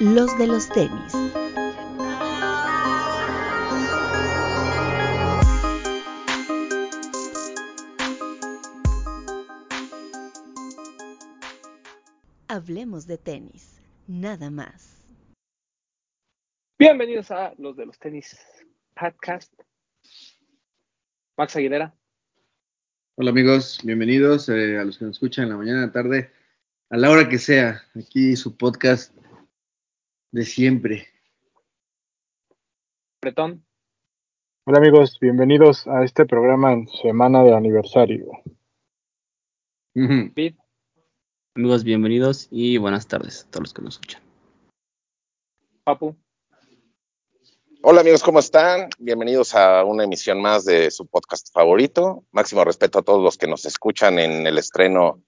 los de los tenis. Hablemos de tenis, nada más. Bienvenidos a los de los tenis podcast. Max Aguilera. Hola amigos, bienvenidos eh, a los que nos escuchan en la mañana, tarde, a la hora que sea. Aquí su podcast de siempre. Bretón. Hola amigos, bienvenidos a este programa en semana de aniversario. Pete. Amigos, bienvenidos y buenas tardes a todos los que nos escuchan. Papu. Hola amigos, ¿cómo están? Bienvenidos a una emisión más de su podcast favorito. Máximo respeto a todos los que nos escuchan en el estreno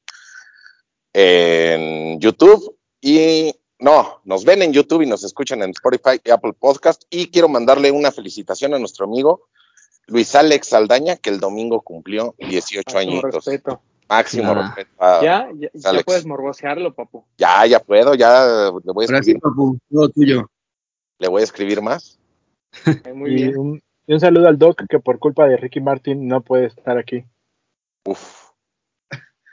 en YouTube y no, nos ven en YouTube y nos escuchan en Spotify y Apple Podcast. Y quiero mandarle una felicitación a nuestro amigo Luis Alex Saldaña, que el domingo cumplió 18 Máximo añitos. respeto. Máximo Ah. respeto. a- Ya, ya, puedes morbosearlo, papu. ya, ya puedo, ya le voy a Ahora sí, escribir, papu, todo tuyo. le voy a escribir más. Eh, Muy y, bien. Un, y un saludo al Doc que por culpa de Ricky Martin no puede estar aquí. Uf,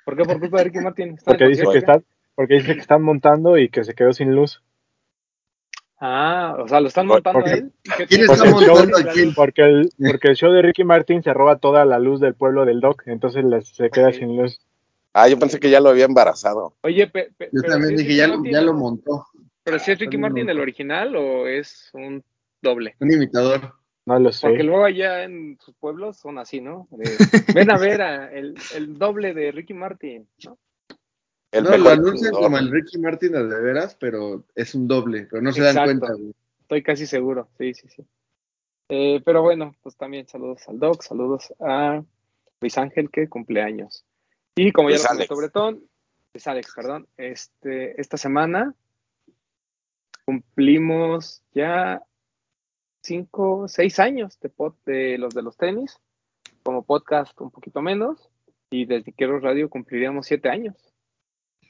¿Por qué por culpa de Ricky Martin? ¿Está Porque dice que está, porque dice que están montando y que se quedó sin luz. Ah, o sea, lo están Por- montando porque- a él. ¿Y qué ¿Quién está Porque el show- montando a quién? Porque el, porque el show de Ricky Martin se roba toda la luz del pueblo del Doc, entonces les- se queda Ok. sin luz. ah, yo pensé que ya lo había embarazado. Oye, pe- pe- Yo pero también es dije, Ricky ya, lo- Martin, ya lo montó. Pero si es Ricky Martin el original o es un doble. Un imitador. No lo sé. Porque luego allá en sus pueblos son así, ¿no? De, ven a ver a el, el doble de Ricky Martin, ¿no? El no, lo anuncian como el Ricky Martin de veras, pero es un doble, pero no se dan cuenta. güey. Estoy casi seguro, sí, sí, sí. Eh, pero bueno, pues también saludos al Doc, saludos a Luis Ángel que cumple años. Y como ya lo comentó Bretón, Luis Alex, perdón, este, esta semana cumplimos ya cinco, seis años de, pod- de los de los tenis, como podcast un poquito menos, y desde Quiero Radio cumpliríamos siete años.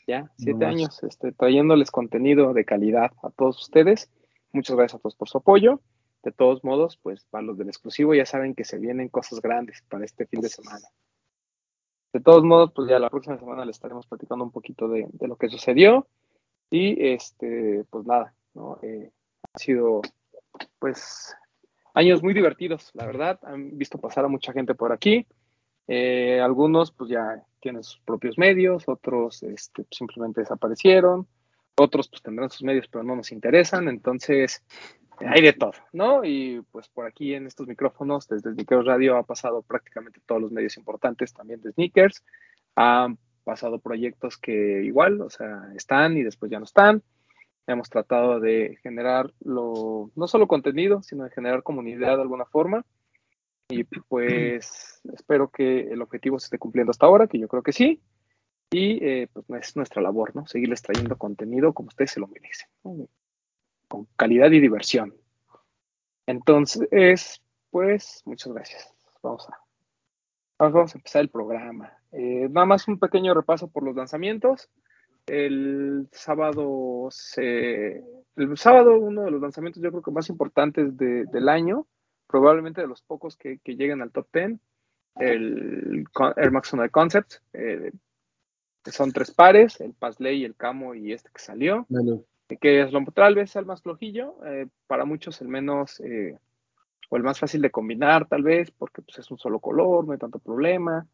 Ya, siete años, este, trayéndoles contenido de calidad a todos ustedes. Muchas gracias a todos por su apoyo. De todos modos, pues para los del exclusivo ya saben que se vienen cosas grandes para este fin de semana. De todos modos, pues ya la próxima semana les estaremos platicando un poquito de, de lo que sucedió. Y este, pues nada, ¿no? Eh, ha sido pues años muy divertidos, la verdad. Han visto pasar a mucha gente por aquí. Eh, algunos pues ya tienen sus propios medios, otros este, simplemente desaparecieron, otros pues tendrán sus medios pero no nos interesan, entonces hay de todo, ¿no? Y pues por aquí en estos micrófonos, desde Sneakers Radio ha pasado prácticamente todos los medios importantes también de Sneakers, han pasado proyectos que igual, o sea, están y después ya no están. Hemos tratado de generar lo, no solo contenido, sino de generar comunidad de alguna forma. Y pues espero que el objetivo se esté cumpliendo hasta ahora, que yo creo que sí. Y eh, pues es nuestra labor, ¿no? Seguirles trayendo contenido como ustedes se lo merecen, ¿no? con calidad y diversión. Entonces, pues, muchas gracias. Vamos a, vamos a empezar el programa. Eh, nada más un pequeño repaso por los lanzamientos. El sábado, se, el sábado, uno de los lanzamientos yo creo que más importantes de- del año, probablemente de los pocos que, que lleguen al top 10, el Air Max 1 de Concept. eh, son tres pares, el Pasley, el Camo y este que salió Bueno, que es lo tal vez el más flojillo, eh, para muchos el menos eh, o el más fácil de combinar tal vez, porque pues, es un solo color, no hay tanto problema,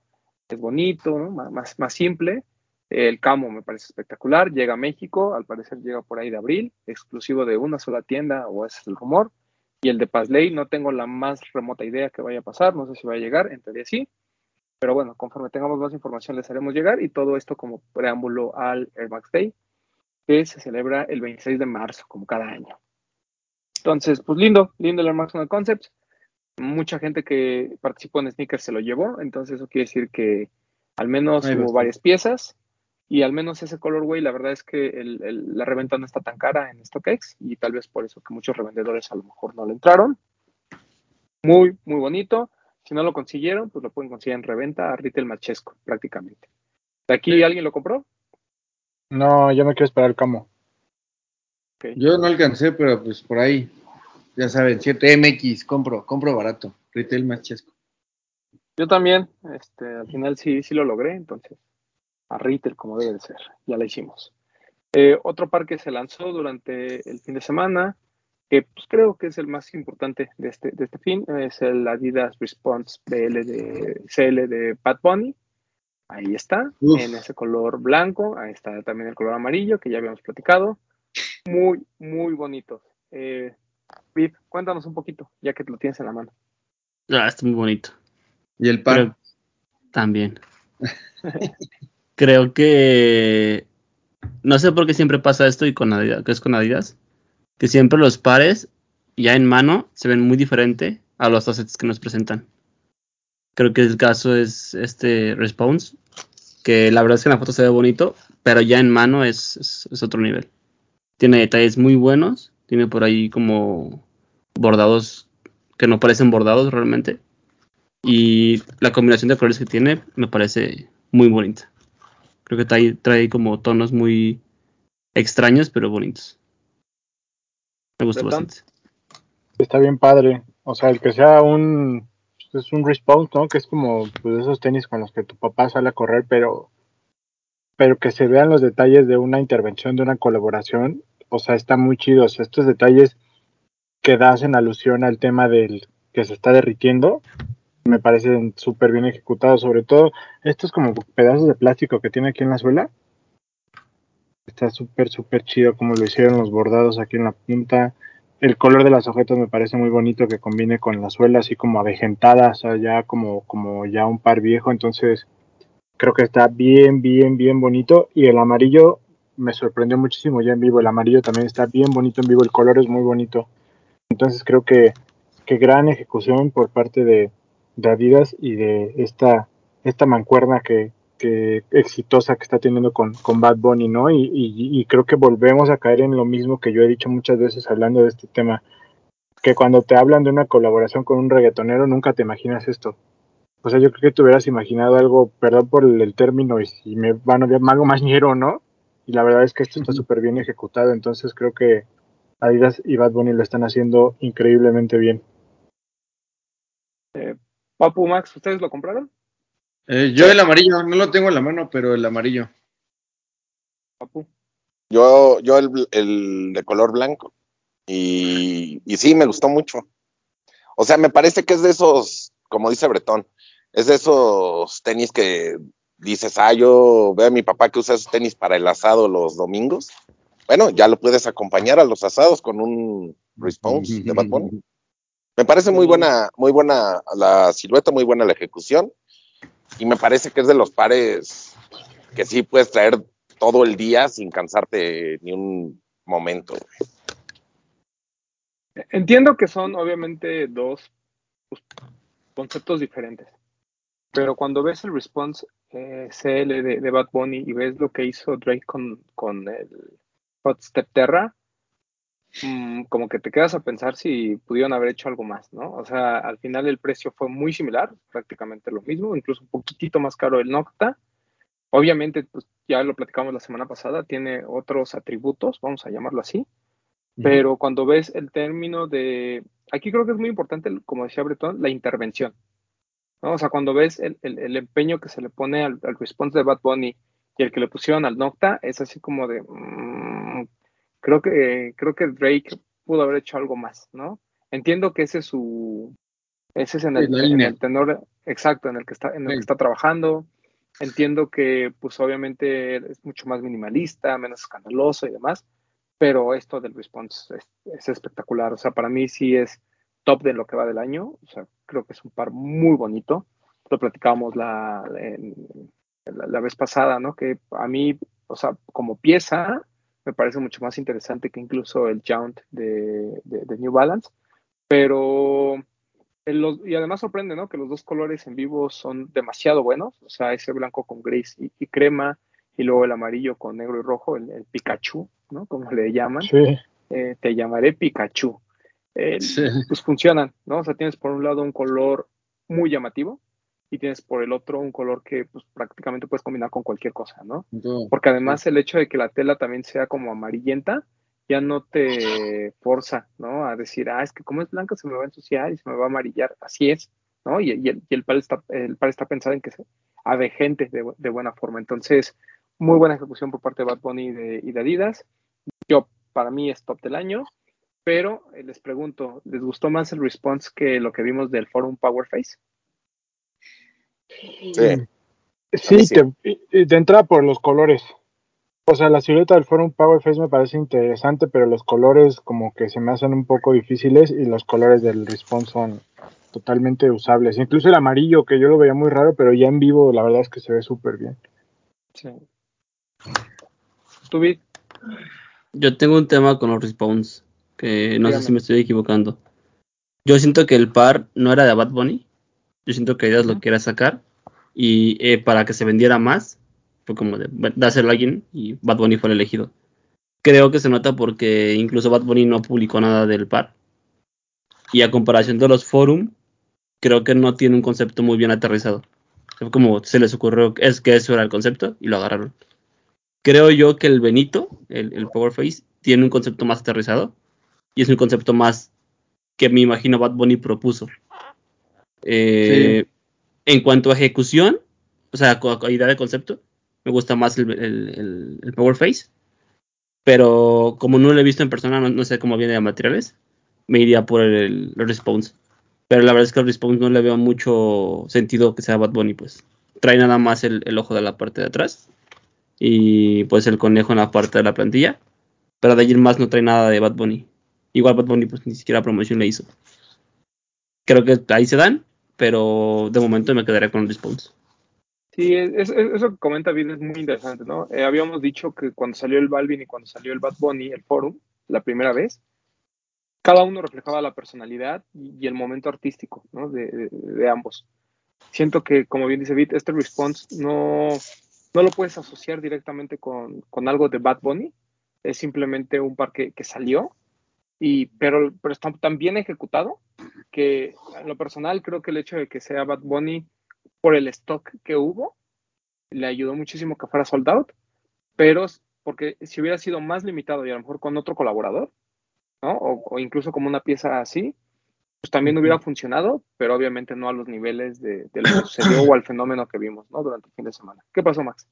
es bonito, más, más simple. El camo me parece espectacular, llega a México, al parecer llega por ahí de abril, exclusivo de una sola tienda, o ese es el rumor. Y el de Pazley, no tengo la más remota idea que vaya a pasar, no sé si va a llegar, en teoría sí. Pero bueno, conforme tengamos más información les haremos llegar y todo esto como preámbulo al Air Max Day que se celebra el 26 de marzo, como cada año. Entonces, pues lindo, lindo el Air Max One Concepts. Mucha gente que participó en Sneakers se lo llevó, entonces eso quiere decir que al menos hubo varias piezas y al menos ese colorway, la verdad es que el- el- la reventa no está tan cara en StockX y tal vez por eso que muchos revendedores a lo mejor no le entraron. Muy, muy bonito. Si no lo consiguieron, pues lo pueden conseguir en reventa a retail machesco, prácticamente. ¿De aquí alguien lo compró? No, yo me quiero esperar el camo. Ok. Yo no alcancé, pero pues por ahí, ya saben, 7MX, compro, compro barato, retail más chesco. Yo también, este, al final sí, sí lo logré, entonces, a retail como debe de ser, ya la hicimos. Eh, otro par que se lanzó durante el fin de semana, que pues, creo que es el más importante de este, de este fin, es el Adidas Response BL de CL de Pat Bunny. Ahí está, Uf. en ese color blanco, ahí está también el color amarillo que ya habíamos platicado. Muy, muy bonitos. Eh, Viv, cuéntanos un poquito, ya que lo tienes en la mano. Ah, está muy bonito. Y el. Creo- también. Creo que no sé por qué siempre pasa esto y con Adidas, que es con Adidas, que siempre los pares ya en mano se ven muy diferente a los assets que nos presentan. Creo que el caso es este Response, que la verdad es que en la foto se ve bonito, pero ya en mano es, otro nivel. Tiene detalles muy buenos, tiene por ahí como bordados que no parecen bordados realmente. Y la combinación de colores que tiene me parece muy bonita. Creo que trae, trae como tonos muy extraños, pero bonitos. Me gustó bastante. Está bien padre. O sea, el que sea un es un response, ¿no? Que es como pues, esos tenis con los que tu papá sale a correr, pero pero que se vean los detalles de una intervención, de una colaboración, o sea, está muy chido. O sea, estos detalles que hacen alusión al tema del que se está derritiendo, me parecen súper bien ejecutados. Sobre todo estos como pedazos de plástico que tiene aquí en la suela. Está súper, súper chido como lo hicieron los bordados aquí en la punta. El color de las ojetas me parece muy bonito que combine con la suela así como avejentada, o sea, ya como, como ya un par viejo. Entonces, creo que está bien, bien, bien bonito. Y el amarillo me sorprendió muchísimo ya en vivo. El amarillo también está bien bonito en vivo. El color es muy bonito. Entonces, creo que, que gran ejecución por parte de, de Adidas y de esta, esta mancuerna que, que exitosa que está teniendo con, con Bad Bunny, ¿no? Y, y, y creo que volvemos a caer en lo mismo que yo he dicho muchas veces hablando de este tema, que cuando te hablan de una colaboración con un reggaetonero nunca te imaginas esto. O sea, yo creo que te hubieras imaginado algo, perdón por el, el término, y si me van a ver algo más ñero, ¿no? Y la verdad es que esto está súper bien ejecutado, entonces creo que Adidas y Bad Bunny lo están haciendo increíblemente bien. Eh, Papu, Max, ¿ustedes lo compraron? Eh, yo el amarillo, no lo tengo en la mano, pero el amarillo. Papu. Yo, yo el, el de color blanco. Y, y sí, me gustó mucho. O sea, me parece que es de esos, como dice Bretón, es de esos tenis que dices, ah, yo veo a mi papá que usa esos tenis para el asado los domingos. Bueno, ya lo puedes acompañar a los asados con un response de Bad Bunny. Me parece muy buena, muy buena la silueta, muy buena la ejecución. Y me parece que es de los pares que sí puedes traer todo el día sin cansarte ni un momento. Entiendo que son obviamente dos pues, conceptos diferentes, pero cuando ves el response eh, CL de, de, Bad Bunny y ves lo que hizo Drake con, con el Hot Step Terra, mmm, como que te quedas a pensar si pudieron haber hecho algo más, ¿no? O sea, al final el precio fue muy similar, prácticamente lo mismo, incluso un poquitito más caro el Nocta. Obviamente, pues ya lo platicamos la semana pasada, tiene otros atributos, vamos a llamarlo así, pero cuando ves el término de, aquí creo que es muy importante, como decía Bretón, la intervención. ¿no? O sea, cuando ves el, el, el empeño que se le pone al, al, response de Bad Bunny y el que le pusieron al Nocta, es así como de, mmm, creo que creo que Drake pudo haber hecho algo más, ¿no? Entiendo que ese es su, ese es en el, en el tenor exacto en el que está, en el sí. que está trabajando. Entiendo que, pues, obviamente es mucho más minimalista, menos escandaloso y demás pero esto del response es, es, espectacular. O sea, para mí sí es top de lo que va del año. O sea, creo que es un par muy bonito. Lo platicábamos la, la, la, vez pasada, ¿no? Que a mí, o sea, como pieza, me parece mucho más interesante que incluso el Jaunt de, de, de New Balance. Pero, y además sorprende, ¿no? Que los dos colores en vivo son demasiado buenos. O sea, ese blanco con gris y, y crema y luego el amarillo con negro y rojo, el, el Pikachu, ¿no? Como le llaman. Sí. Eh, te llamaré Pikachu. Eh, sí. Pues funcionan, ¿no? O sea, tienes por un lado un color muy llamativo y tienes por el otro un color que pues, prácticamente puedes combinar con cualquier cosa, ¿no? Porque además el hecho de que la tela también sea como amarillenta, ya no te forza, ¿no? A decir, ah, es que como es blanca se me va a ensuciar y se me va a amarillar. Así es, ¿no? Y, y el, y el par está, el par está pensado en que se avejente de, de buena forma. Entonces, muy buena ejecución por parte de Bad Bunny y de, y de Adidas. Yo, para mí, es top del año. Pero eh, les pregunto, ¿les gustó más el response que lo que vimos del Forum Power Face? Sí. Sí, mí sí. te- y- de entrada por los colores. O sea, la silueta del Forum Power Face me parece interesante, pero los colores como que se me hacen un poco difíciles y los colores del Response son totalmente usables. Incluso el amarillo, que yo lo veía muy raro, pero ya en vivo la verdad es que se ve súper bien. Sí. ¿Tú, Vic? Yo tengo un tema con los respawns, que no Dígame. sé si me estoy equivocando. Yo siento que el par no era de Bad Bunny. Yo siento que ellos lo quería sacar. Y eh, para que se vendiera más, fue como de dárselo a alguien y Bad Bunny fue el elegido. Creo que se nota porque incluso Bad Bunny no publicó nada del par. Y a comparación de los forum, creo que no tiene un concepto muy bien aterrizado. Fue como se les ocurrió, es que eso era el concepto y lo agarraron. Creo yo que el Benito, el, el Power Face, tiene un concepto más aterrizado y es un concepto más que me imagino Bad Bunny propuso. Eh, En cuanto a ejecución, o sea, co- idea de concepto, me gusta más el, el- el- Power Face, pero como no lo he visto en persona, no, no sé cómo viene de materiales, me iría por el, Response. Pero la verdad es que el Response no le veo mucho sentido que sea Bad Bunny, pues. Trae nada más el, el ojo de la parte de atrás y pues el conejo en la parte de la plantilla. Pero de allí en más no trae nada de Bad Bunny. Igual Bad Bunny pues ni siquiera promoción le hizo. Creo que ahí se dan, pero de momento me quedaré con el Response. Sí, es- es- eso que comenta Vid es muy interesante, ¿no? Eh, habíamos dicho que cuando salió el Balvin y cuando salió el Bad Bunny, el Forum, la primera vez, cada uno reflejaba la personalidad y, y el momento artístico, ¿no? De, de- de ambos. Siento que, como bien dice Vid, este response no, no lo puedes asociar directamente con, con algo de Bad Bunny, es simplemente un par que, que salió, y, pero, pero está tan bien ejecutado que en lo personal creo que el hecho de que sea Bad Bunny por el stock que hubo, le ayudó muchísimo que fuera sold out, pero porque si hubiera sido más limitado y a lo mejor con otro colaborador, ¿no? O, o incluso como una pieza así, pues también hubiera funcionado, pero obviamente no a los niveles de, de lo que sucedió o al fenómeno que vimos, ¿no? Durante el fin de semana. ¿Qué pasó, Max?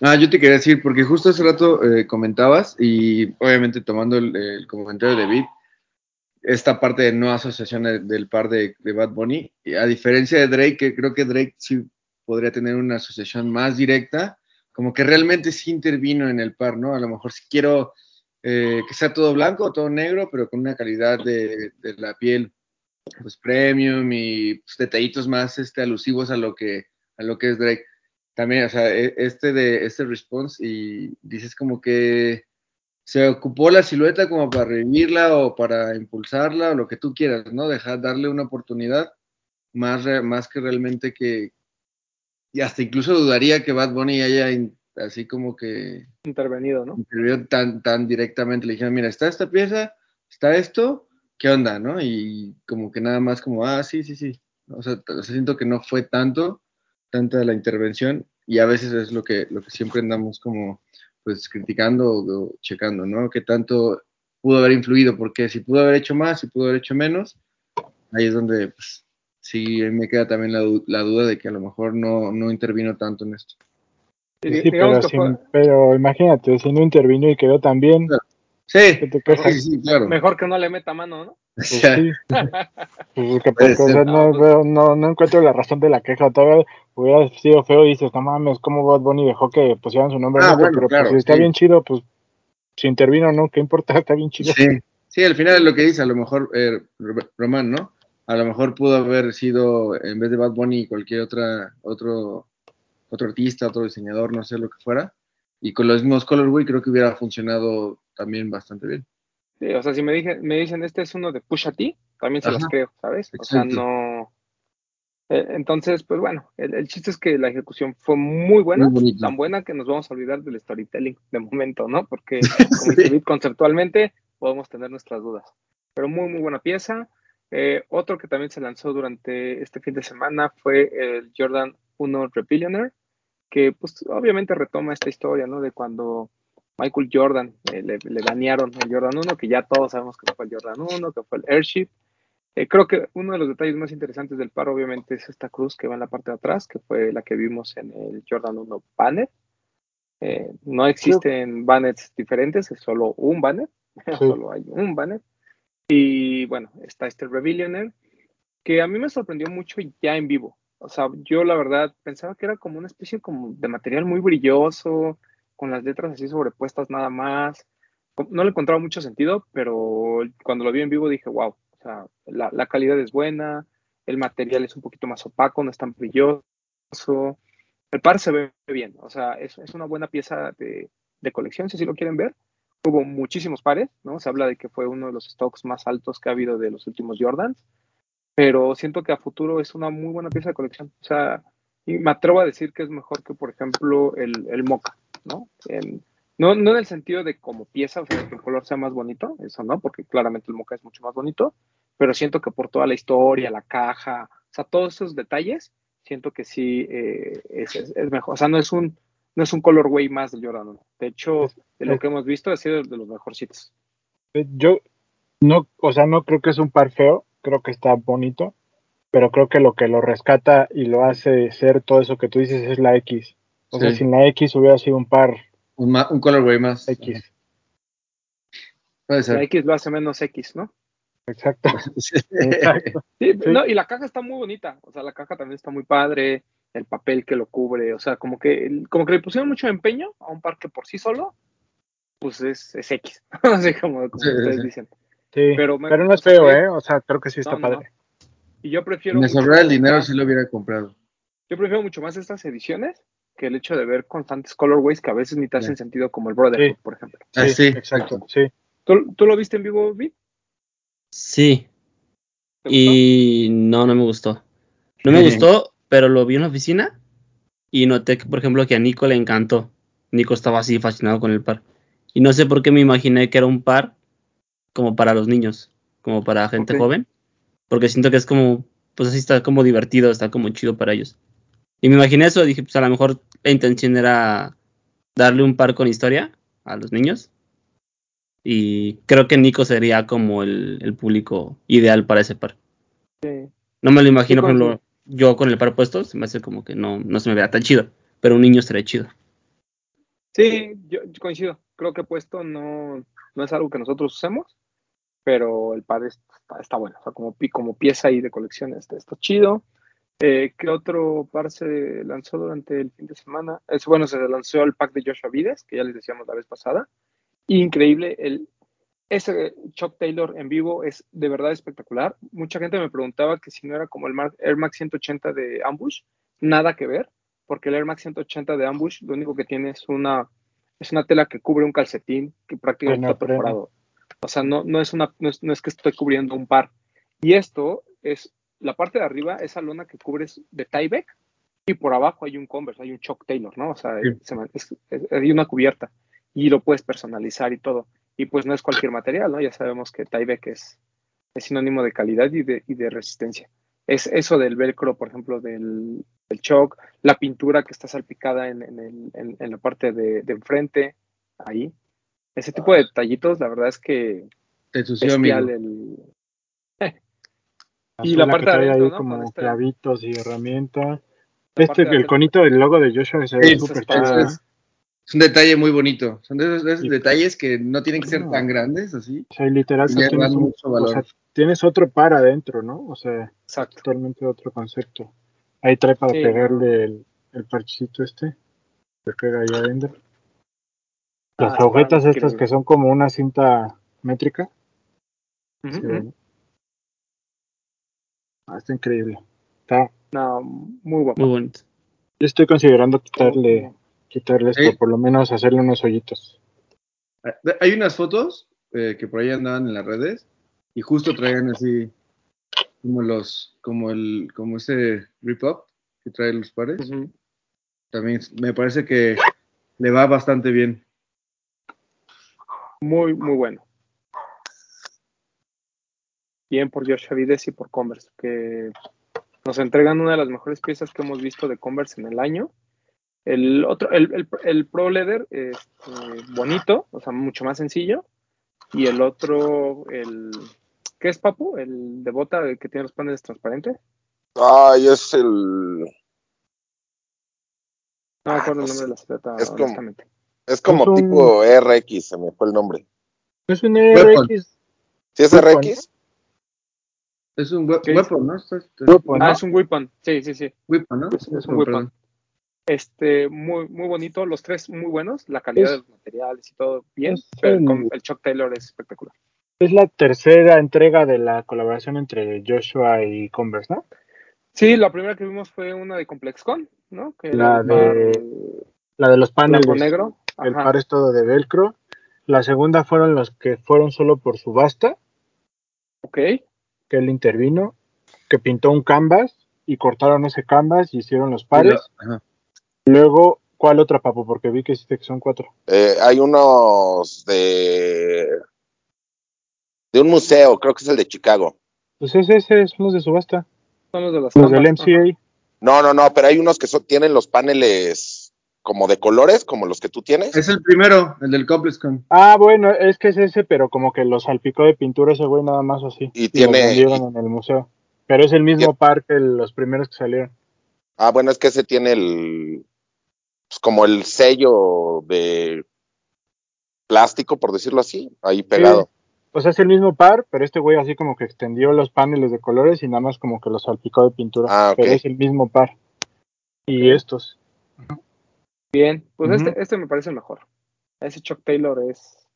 Ah, yo te quería decir, porque justo hace rato eh, comentabas, y obviamente tomando el, comentario de David, esta parte de no asociación de- del par de, Bad Bunny, a diferencia de Drake, que creo que Drake sí podría tener una asociación más directa, como que realmente sí intervino en el par, ¿no? A lo mejor si quiero eh, que sea todo blanco o todo negro, pero con una calidad de, de la piel pues premium y pues, detallitos más este, alusivos a lo que a lo que es Drake. También, o sea, e- este de este response y dices como que se ocupó la silueta como para revivirla o para impulsarla o lo que tú quieras, ¿no? Dejar darle una oportunidad más más que realmente que y hasta incluso dudaría que Bad Bunny haya in- así como que Intervenido, ¿no? intervenido tan, tan directamente. Le dijeron, mira, está esta pieza, está esto, ¿qué onda, no? Y como que nada más como, ah, sí, sí, sí. O sea, siento que no fue tanto, tanta la intervención y a veces es lo que, lo que siempre andamos como, pues, criticando o, o checando, ¿no? ¿Qué tanto pudo haber influido? Porque si pudo haber hecho más, si pudo haber hecho menos, ahí es donde, pues, sí me queda también la, du- la duda de que a lo mejor no, no intervino tanto en esto. Sí, pero, que fue sin- pero imagínate, si no intervino y quedó tan bien, Claro. Sí, sí, sí, claro. mejor que no le meta mano, ¿no? Pues O sea, sí. Pues que Puede porque, o ser. sea, No, no, pues- veo- no, no encuentro la razón de la queja. Todavía hubiera sido feo y dices, no mames, como Bad Bunny dejó que pusieran su nombre Ah, en esto, bueno, pero claro, pues si está sí. bien chido, pues si intervino o no, ¿qué importa? Está bien chido. Sí, sí, al final es lo que dice, a lo mejor eh, Ro- Román, ¿no? A lo mejor pudo haber sido, en vez de Bad Bunny, cualquier otra, otro, otro artista, otro diseñador, no sé lo que fuera. Y con los mismos colorway creo que hubiera funcionado también bastante bien. Sí, o sea, si me, dije, me dicen, este es uno de Pusha T, también se las Ajá. creo, ¿sabes? O sea, no... eh, entonces, pues bueno, el, el chiste es que la ejecución fue muy buena, Muy tan buena que nos vamos a olvidar del storytelling de momento, ¿no? Porque, como Sí. dice conceptualmente podemos tener nuestras dudas. Pero muy, muy buena pieza. Eh, otro que también se lanzó durante este fin de semana fue el Jordan 1 Repillionaire, que pues obviamente retoma esta historia, ¿no? De cuando Michael Jordan, eh, le, le dañaron el Jordan 1, que ya todos sabemos que fue el Jordan 1, que fue el Airship. Eh, creo que uno de los detalles más interesantes del par, obviamente, es esta cruz que va en la parte de atrás, que fue la que vimos en el Jordan 1 banner. Eh, no existen banners diferentes, es solo un banner, solo hay un banner. Y bueno, está este Rebellionaire, que a mí me sorprendió mucho ya en vivo. O sea, yo la verdad pensaba que era como una especie como de material muy brilloso, con las letras así sobrepuestas nada más. No le encontraba mucho sentido, pero cuando lo vi en vivo dije, wow, o sea, la, la calidad es buena, el material es un poquito más opaco, no es tan brilloso. El par se ve bien, o sea, es, es una buena pieza de, de colección, si así lo quieren ver. Hubo muchísimos pares, ¿no? Se habla de que fue uno de los stocks más altos que ha habido de los últimos Jordans, pero siento que a futuro es una muy buena pieza de colección. O sea, y me atrevo a decir que es mejor que, por ejemplo, el, el Mocha, ¿no? En, no, no en el sentido de como pieza, o sea, que el color sea más bonito, eso no, porque claramente el Mocha es mucho más bonito, pero siento que por toda la historia, la caja, o sea, todos esos detalles, siento que sí eh, es, es, es, mejor. O sea, no es un no es un colorway más del Jordan 1. De hecho, de lo que hemos visto, ha sido de los mejorcitos. Yo no, o sea, no creo que es un par feo, creo que está bonito, pero creo que lo que lo rescata y lo hace ser todo eso que tú dices es la X. O sí. sea, sin la X hubiera sido un par. Un, un colorway más. X. Puede ser. La X lo hace menos X, ¿no? Exacto. Exacto. Sí, sí. No, y la caja está muy bonita. O sea, la caja también está muy padre. El papel que lo cubre. O sea, como que, como que le pusieron mucho empeño a un par que por sí solo, pues es, es X. Así como, como sí, ustedes dicen. Sí, pero, me, pero, no es feo, ¿eh? O sea, creo que sí está no, padre. No. Y yo prefiero. Me sobrara el dinero si lo hubiera comprado. Yo prefiero mucho más estas ediciones que el hecho de ver constantes colorways que a veces ni te hacen sentido, como el Brotherhood, por ejemplo. Ah, sí, exacto. Sí. ¿Tú, ¿Tú, lo viste en vivo, Vic? Sí. Y no, no me gustó. No me gustó, pero lo vi en la oficina y noté, que, por ejemplo, que a Nico le encantó. Nico estaba así fascinado con el par. Y no sé por qué me imaginé que era un par como para los niños, como para gente okay. joven, porque siento que es como, pues así está como divertido, está como chido para ellos. Y me imaginé eso, dije, pues a lo mejor la intención era darle un par con historia a los niños. Y creo que Nico sería como el, el público ideal para ese par. Sí. No me lo imagino, por ejemplo, yo con el par puesto, se me hace como que no, no se me vea tan chido, pero un niño estaría chido. Sí, yo, yo coincido. Creo que puesto no, no es algo que nosotros usemos, pero el par está, está bueno. O sea, como, como pieza ahí de colección está, está chido. Eh, ¿Qué otro par se lanzó durante el fin de semana? Es, bueno, se lanzó el pack de Joshua Vides, que ya les decíamos la vez pasada. Increíble, el, ese Chuck Taylor en vivo es de verdad espectacular. Mucha gente me preguntaba que si no era como el Air Max 180 de Ambush. Nada que ver, porque el Air Max 180 de Ambush lo único que tiene es una, es una tela que cubre un calcetín que prácticamente está perforado. O sea, no, no, es una, no, es, no es que estoy cubriendo un par. Y esto es la parte de arriba, esa lona que cubres de Tyvek, y por abajo hay un Converse, hay un Chuck Taylor, ¿no? O sea, sí. es, es, hay una cubierta y lo puedes personalizar y todo. Y pues no es cualquier material, ¿no? Ya sabemos que Tyvek es, es sinónimo de calidad y de, y de, resistencia. Es eso del velcro, por ejemplo, del, del la pintura que está salpicada en, en, el, en, en la parte de, de, enfrente, ahí. Ese tipo de detallitos, la verdad es que es bestial el, y la parte de adentro, ahí ¿no? como este... clavitos y herramienta. Este, el de conito del logo de Joshua se ve sí, súper chido. Es, es, un detalle muy bonito. Son de esos, de esos sí. detalles que no tienen que ser tan grandes, así. O sea, literal, tienes, un, mucho valor. O sea, tienes otro par adentro, ¿no? O sea, Exacto. totalmente otro concepto. Ahí trae para sí. pegarle el, el, parchecito este. Se pega ahí adentro. Las ah, agujetas estas que son como una cinta métrica. Uh -huh. Ah, está increíble. Está no, muy guapo. Muy bonito. Yo estoy considerando quitarle, quitarle esto, ¿Sí? por lo menos hacerle unos hoyitos. Hay unas fotos eh, que por ahí andaban en las redes y justo traían así como los, como el, como ese rip up que trae los pares. Uh -huh. También me parece que le va bastante bien. Muy, muy bueno bien por Josh Vides y por Converse, que nos entregan una de las mejores piezas que hemos visto de Converse en el año. El otro, el, el, el Pro Leather, este, bonito, o sea, mucho más sencillo. Y el otro, el, ¿qué es, Papu? El de bota el que tiene los paneles transparentes. Ay, es el. No me Ah, acuerdo el no nombre de la silueta, Es como-. Es como Es un- tipo RX, se me fue el nombre. Es un. RX. ¿Sí es RX? Es un we- ¿Qué weapon, ¿no? Weapon, Ah, ¿no? es un weapon. Sí, sí, sí. Weapon, ¿no? Es, es un Weapon, perdón. Este, muy, muy bonito. Los tres muy buenos. La calidad Es- de los materiales y todo bien. es Pero el, el- Chuck Taylor es espectacular. Es la tercera entrega de la colaboración entre Joshua y Converse, ¿no? Sí, la primera que vimos fue una de ComplexCon, ¿no? Que La par de- La de los paneles. negro. El Ajá. par es todo de velcro. La segunda fueron los que fueron solo por subasta, Ok. Que él intervino, que pintó un canvas y cortaron ese canvas y hicieron los pares. Luego, ¿cuál otra, papu? Porque vi que dijiste que son cuatro. Eh, hay unos de. de un museo, creo que es el de Chicago. Pues ese, ese son los de subasta. Son los de las Los del. MCA. No, no, no, pero hay unos que son, tienen los paneles como de colores, como los que tú tienes. Es el primero, el del ComplexCon. Ah, bueno, es que es ese, pero como que lo salpicó de pintura ese güey nada más así. Y tiene- vendieron en el museo. Pero es el mismo par que los primeros que salieron. Ah, bueno, es que ese tiene el. pues, como el sello de plástico, por decirlo así, ahí pegado. O sea, es el mismo par, pero este güey así como que extendió los paneles de colores y nada más como que los salpicó de pintura. Ah, ok. Pero es el mismo par. Y estos. Bien, pues este, este me parece el mejor. Ese Chuck Taylor es,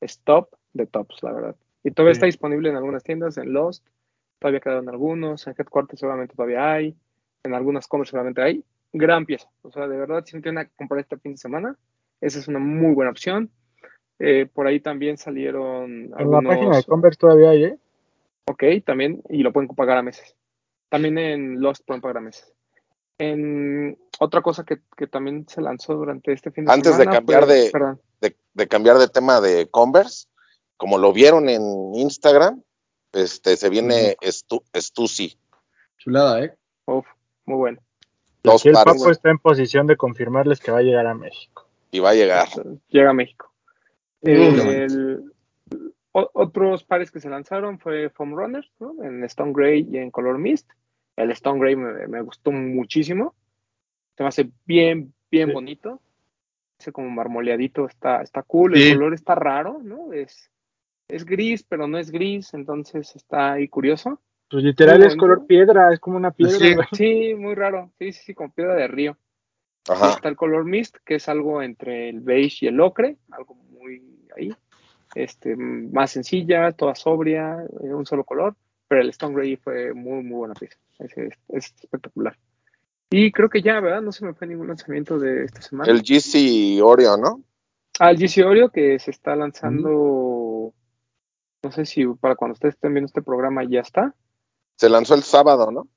es top de tops, la verdad. Y todavía Sí. está disponible en algunas tiendas, en Lost, todavía quedaron algunos, en Headquarters seguramente todavía hay, en algunas Commerce seguramente hay. Gran pieza, o sea, de verdad, si no tienen que comprar este fin de semana, esa es una muy buena opción. Eh, por ahí también salieron En la página de Converse todavía hay, ¿eh? ok, también, y lo pueden pagar a meses. También en Lost pueden pagar a meses. En otra cosa que, que también se lanzó durante este fin de Antes de semana. cambiar de- Perdón. De, de cambiar de tema de Converse, como lo vieron en Instagram, este se viene Stu- Stussy, Chulada, ¿eh? Uf, muy bueno. dos Aquí el pares, Paco está en posición de confirmarles que va a llegar a México. y va a llegar. Llega a México. El- otros pares que se lanzaron fue Foam Runners, ¿no? En Stone Gray y en Color Mist. El Stone Gray me, me gustó muchísimo. Se me hace bien, bien Sí. bonito. Ese como marmoleadito está, está cool. Sí. El color está raro, ¿no? Es, es gris, pero no es gris, entonces está ahí curioso. Pues literal Muy es bonito. color piedra, es como una piedra. Sí. Sí, muy raro. Sí, sí, sí, como piedra de río. Ajá. está el color mist, que es algo entre el beige y el ocre, algo muy ahí. Este, más sencilla, toda sobria, eh, un solo color, pero el Stone Gray fue muy, muy buena pieza. Es, es- es espectacular. Y creo que ya, ¿verdad? No se me fue ningún lanzamiento de esta semana. El GC Oreo, ¿no? Ah, el GC Oreo que se está lanzando, no sé si para cuando ustedes estén viendo este programa ya está. Se lanzó el sábado, ¿no?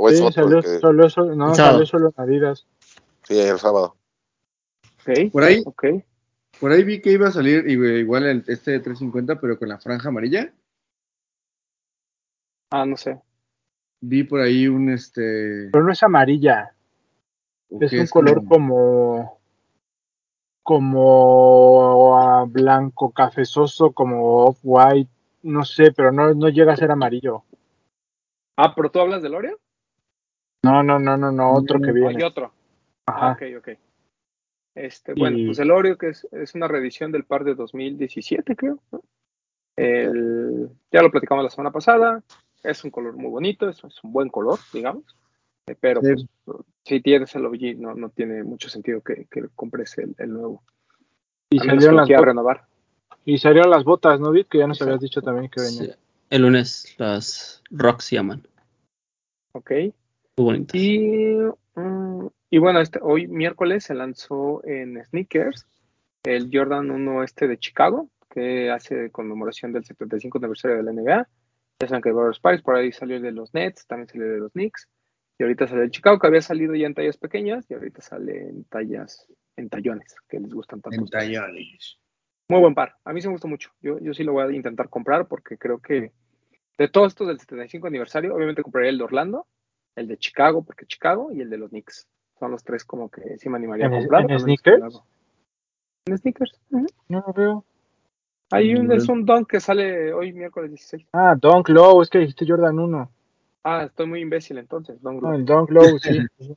O es Sí, otro salió, que- solo, solo- no, El sábado. salió solo en Adidas. Sí, el sábado. Ok, Por ahí, ok. por ahí vi que iba a salir igual igual el, este de 350, pero con la franja amarilla. Ah, no sé. Vi por ahí un este. Pero no es amarilla, es que un color como- como como ah, blanco cafezoso, como off-white, no sé, pero no, no llega a ser amarillo. Ah, pero tú hablas del Oreo. No, no, no, no, no, otro que Hay viene. otro. Ah, Ajá. ok, ok. Este, bueno, pues el Oreo, que es, es una reedición del par de 2017, creo. ¿no? El- ya lo platicamos la semana pasada. Es un color muy bonito, es, es un buen color, digamos. Eh, Pero Sí. pues, si tienes el OG, no, no tiene mucho sentido que, que compres el, el nuevo. Y salieron las botas, renovar. y salieron las botas, ¿no, Vic? Que ya nos Exacto. habías dicho también que venían. Sí. El lunes las rocks se llaman. Ok. Muy bonitas. Y, mm, y bueno, este, hoy miércoles se lanzó en Sneakers el Jordan 1 este de Chicago, que hace conmemoración del 75 aniversario de la NBA. Ya saben que Barber Spice, por ahí salió el de los Nets, también salió el de los Knicks. Y ahorita sale el Chicago, que había salido ya en tallas pequeñas, y ahorita sale en tallas, en tallones, que les gustan tanto. En tallones. Muy buen par. A mí sí me gustó mucho. Yo, yo sí lo voy a intentar comprar porque creo que de todos estos del 75 aniversario, obviamente compraría el de Orlando, el de Chicago, porque Chicago, y el de los Knicks. son los tres como que sí me animaría a ¿En- comprar. en sneakers? En sneakers. No lo veo. Hay un, es un don que sale hoy miércoles 16. Ah, Dunk Low, es que dijiste Jordan 1. Ah, estoy muy imbécil entonces, Don No, Glow. el Dunk Low, sí.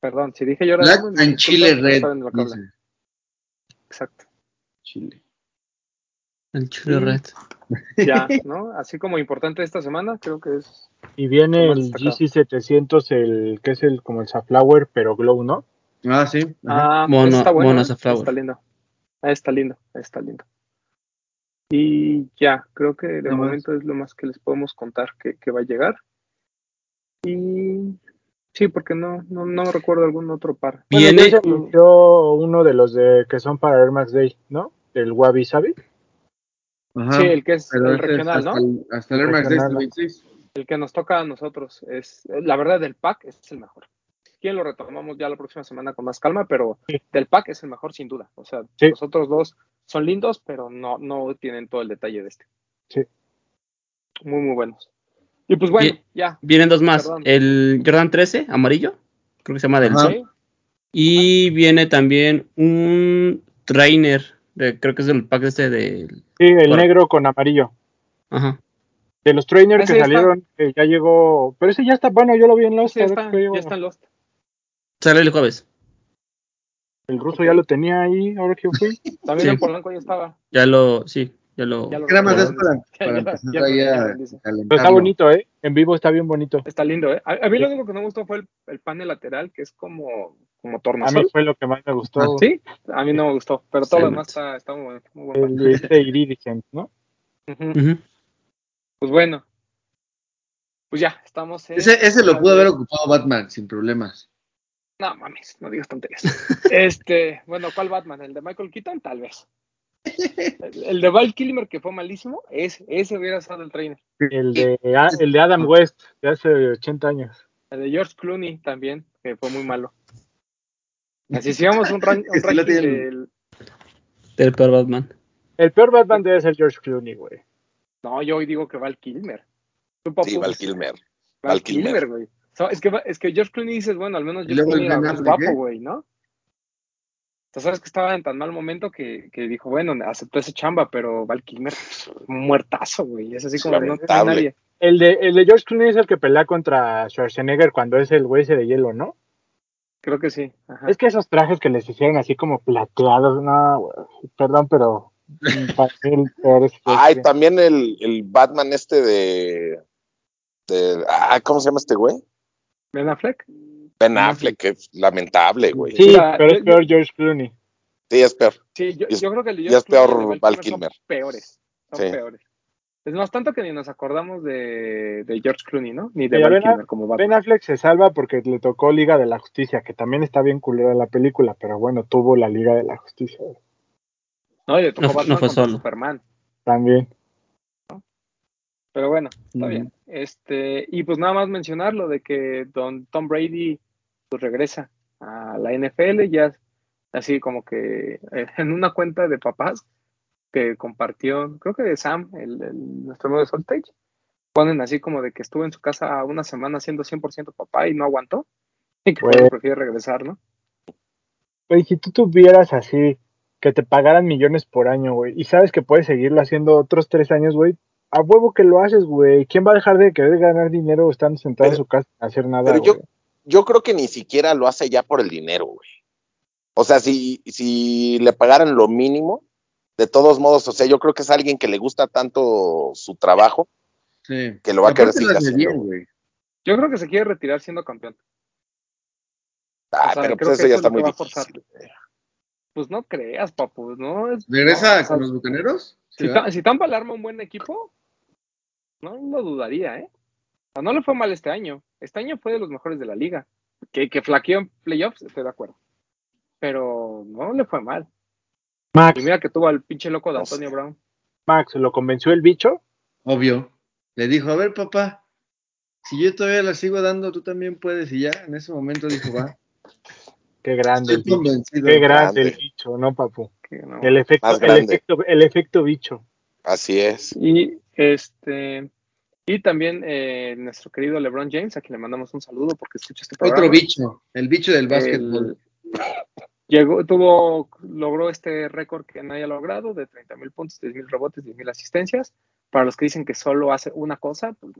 Perdón, si dije Jordan Black 1, and disculpen, Chile no Red. Exacto. Chile. El Sí. red. Ya, ¿no? Así como importante esta semana, creo que es. Y viene el destacado. GC700, el que es el como el Safflower, pero Glow, ¿no? Ah, sí. ajá. Ah, Mono- está bueno. mono ¿eh? Safflower. Está lindo. Está lindo, está lindo. Y ya, creo que de más. momento es lo más que les podemos contar que, que va a llegar. Y sí, porque no, no, no recuerdo algún otro par. Bueno, Viene- ya anunció uno de los de que son para Air Max Day, ¿no? El Wabi Sabi. Ajá. Sí, el que es Pero el regional, hasta ¿no? El, hasta el Air Max Day es el Regional. 26. El que nos toca a nosotros es, la verdad, del pack es el mejor. Quién lo retomamos ya la próxima semana con más calma, pero Sí. del pack es el mejor sin duda. O sea, Sí. los otros dos son lindos, pero no, no tienen todo el detalle de este. Sí. Muy, muy buenos. Y pues bueno, ya. Vienen dos más. Perdón. El Jordan 13, amarillo. Creo que se llama del. Sol. ¿sí? Y viene también un trainer. de- creo que es el pack este del. Sí, el negro con amarillo. Ajá. De los trainers Ese que salieron, que ya llegó. Pero ese ya está, bueno, yo lo vi en los. Sí, ya, está, ya está en Lost. Sale el jueves. El ruso ya lo tenía ahí, ahora que fui. También Sí. en Polanco ya estaba. Ya lo. Sí, ya lo. Ya lo Era más para, para empezar ya- ya- dice. Pero está bonito, ¿eh? En vivo está bien bonito. Está lindo, ¿eh? A, a mí lo único que no me gustó fue el, el panel lateral, que es como, como A mí tornasol. fue lo que más me gustó. Sí, a mí no me gustó, pero todo lo demás está, está muy bueno. Muy buen El este Iridescent, ¿no? Pues bueno, pues ya, estamos en... Ese, ese lo pudo de- haber ocupado Batman sin problemas. No mames, no digas tonterías. este, bueno, ¿cuál Batman? ¿El de Michael Keaton? Tal vez. El, el de Val Kilmer, que fue malísimo, ese, ese hubiera estado el trainer. El de, el de Adam West, de hace 80 años. El de George Clooney también, que fue muy malo. Así si vamos un, ran- un lo ranking del... Del peor Batman. El peor Batman debe ser George Clooney, güey. No, yo hoy digo que Val Kilmer. Sí, Val Kilmer. Val. Kilmer, güey. So, es, que, es que George Clooney dices, bueno, al menos George Clooney era más guapo, ¿eh? güey, ¿no? Tú sabes que estaba en tan mal momento que, que dijo, bueno, aceptó ese chamba, pero Val Kilmer, pues, un muertazo, güey. Es así como no nadie. El de, el de George Clooney es el que pelea contra Schwarzenegger cuando es el güey ese de hielo, ¿no? Creo que sí. Ajá. Es que esos trajes que les hicieron así como plateados, no, güey. Perdón, pero es Ay, Clooney. también el, el Batman este de, de. Ah, ¿cómo se llama este güey? Ben Affleck. Ben Affleck, que es lamentable, güey. Sí, pero es peor George Clooney. Sí, es peor. Sí, yo, Y es- yo creo que el de y George es peor Val Son Kilmer. peores. Son Sí. peores. Es más, tanto que ni nos acordamos de, de George Clooney, ¿no? Ni de Val Ben, Kilmer como Batman. Ben Affleck se salva porque le tocó Liga de la Justicia, que también está bien culera la película, pero bueno, tuvo la Liga de la Justicia. No, y le tocó No Batman no fue contra solo. Superman. también. Pero bueno, está Mm. bien. Este, y pues nada más mencionar lo de que Don Tom Brady pues regresa a la NFL, ya así como que eh, en una cuenta de papás que compartió, creo que de Sam, el, el- nuestro amigo de Soltage, ponen así como de que estuvo en su casa una semana siendo 100% papá y no aguantó, y que Güey. prefiere regresar, ¿no? Oye, si tú tuvieras así, que te pagaran millones por año, güey, y sabes que puedes seguirlo haciendo otros tres años, güey, a huevo que lo haces, güey. ¿Quién va a dejar de querer ganar dinero estando sentado en su casa sin hacer nada, Pero yo, yo creo que ni siquiera lo hace ya por el dinero, güey. O sea, si, si le pagaran lo mínimo, de todos modos, o sea, yo creo que es alguien que le gusta tanto su trabajo Sí. que lo va a querer seguir haciendo. bien, güey. Yo creo que se quiere retirar siendo campeón. Ah, O sea, pero pues eso ya eso está muy difícil. Pues no creas, papu, ¿no? Es- ¿Regresa no, o sea, con los bucaneros? Si. Ta- si Tampa le arma un buen equipo, no lo dudaría, ¿eh? O sea, no le fue mal este año. Este año fue de los mejores de la liga. Que, que flaqueó en playoffs, estoy de acuerdo. Pero no le fue mal. Max, Y mira que tuvo al pinche loco de No Antonio. Brown. Max, ¿lo convenció el bicho? Obvio. Le dijo, a ver, papá, si yo todavía la sigo dando, tú también puedes. Y ya, en ese momento dijo, va. Qué grande el Estoy bicho. convencido. Qué grande el bicho, ¿no, papu? no. El efecto, el efecto, el efecto bicho. Así es. Y este Y también eh, nuestro querido LeBron James, a quien le mandamos un saludo porque escucha este programa. Otro bicho, el bicho del básquetbol. El- llegó, tuvo, logró este récord que nadie ha logrado de 30 mil puntos, 10 mil rebotes, 10 mil asistencias. Para los que dicen que solo hace una cosa, pues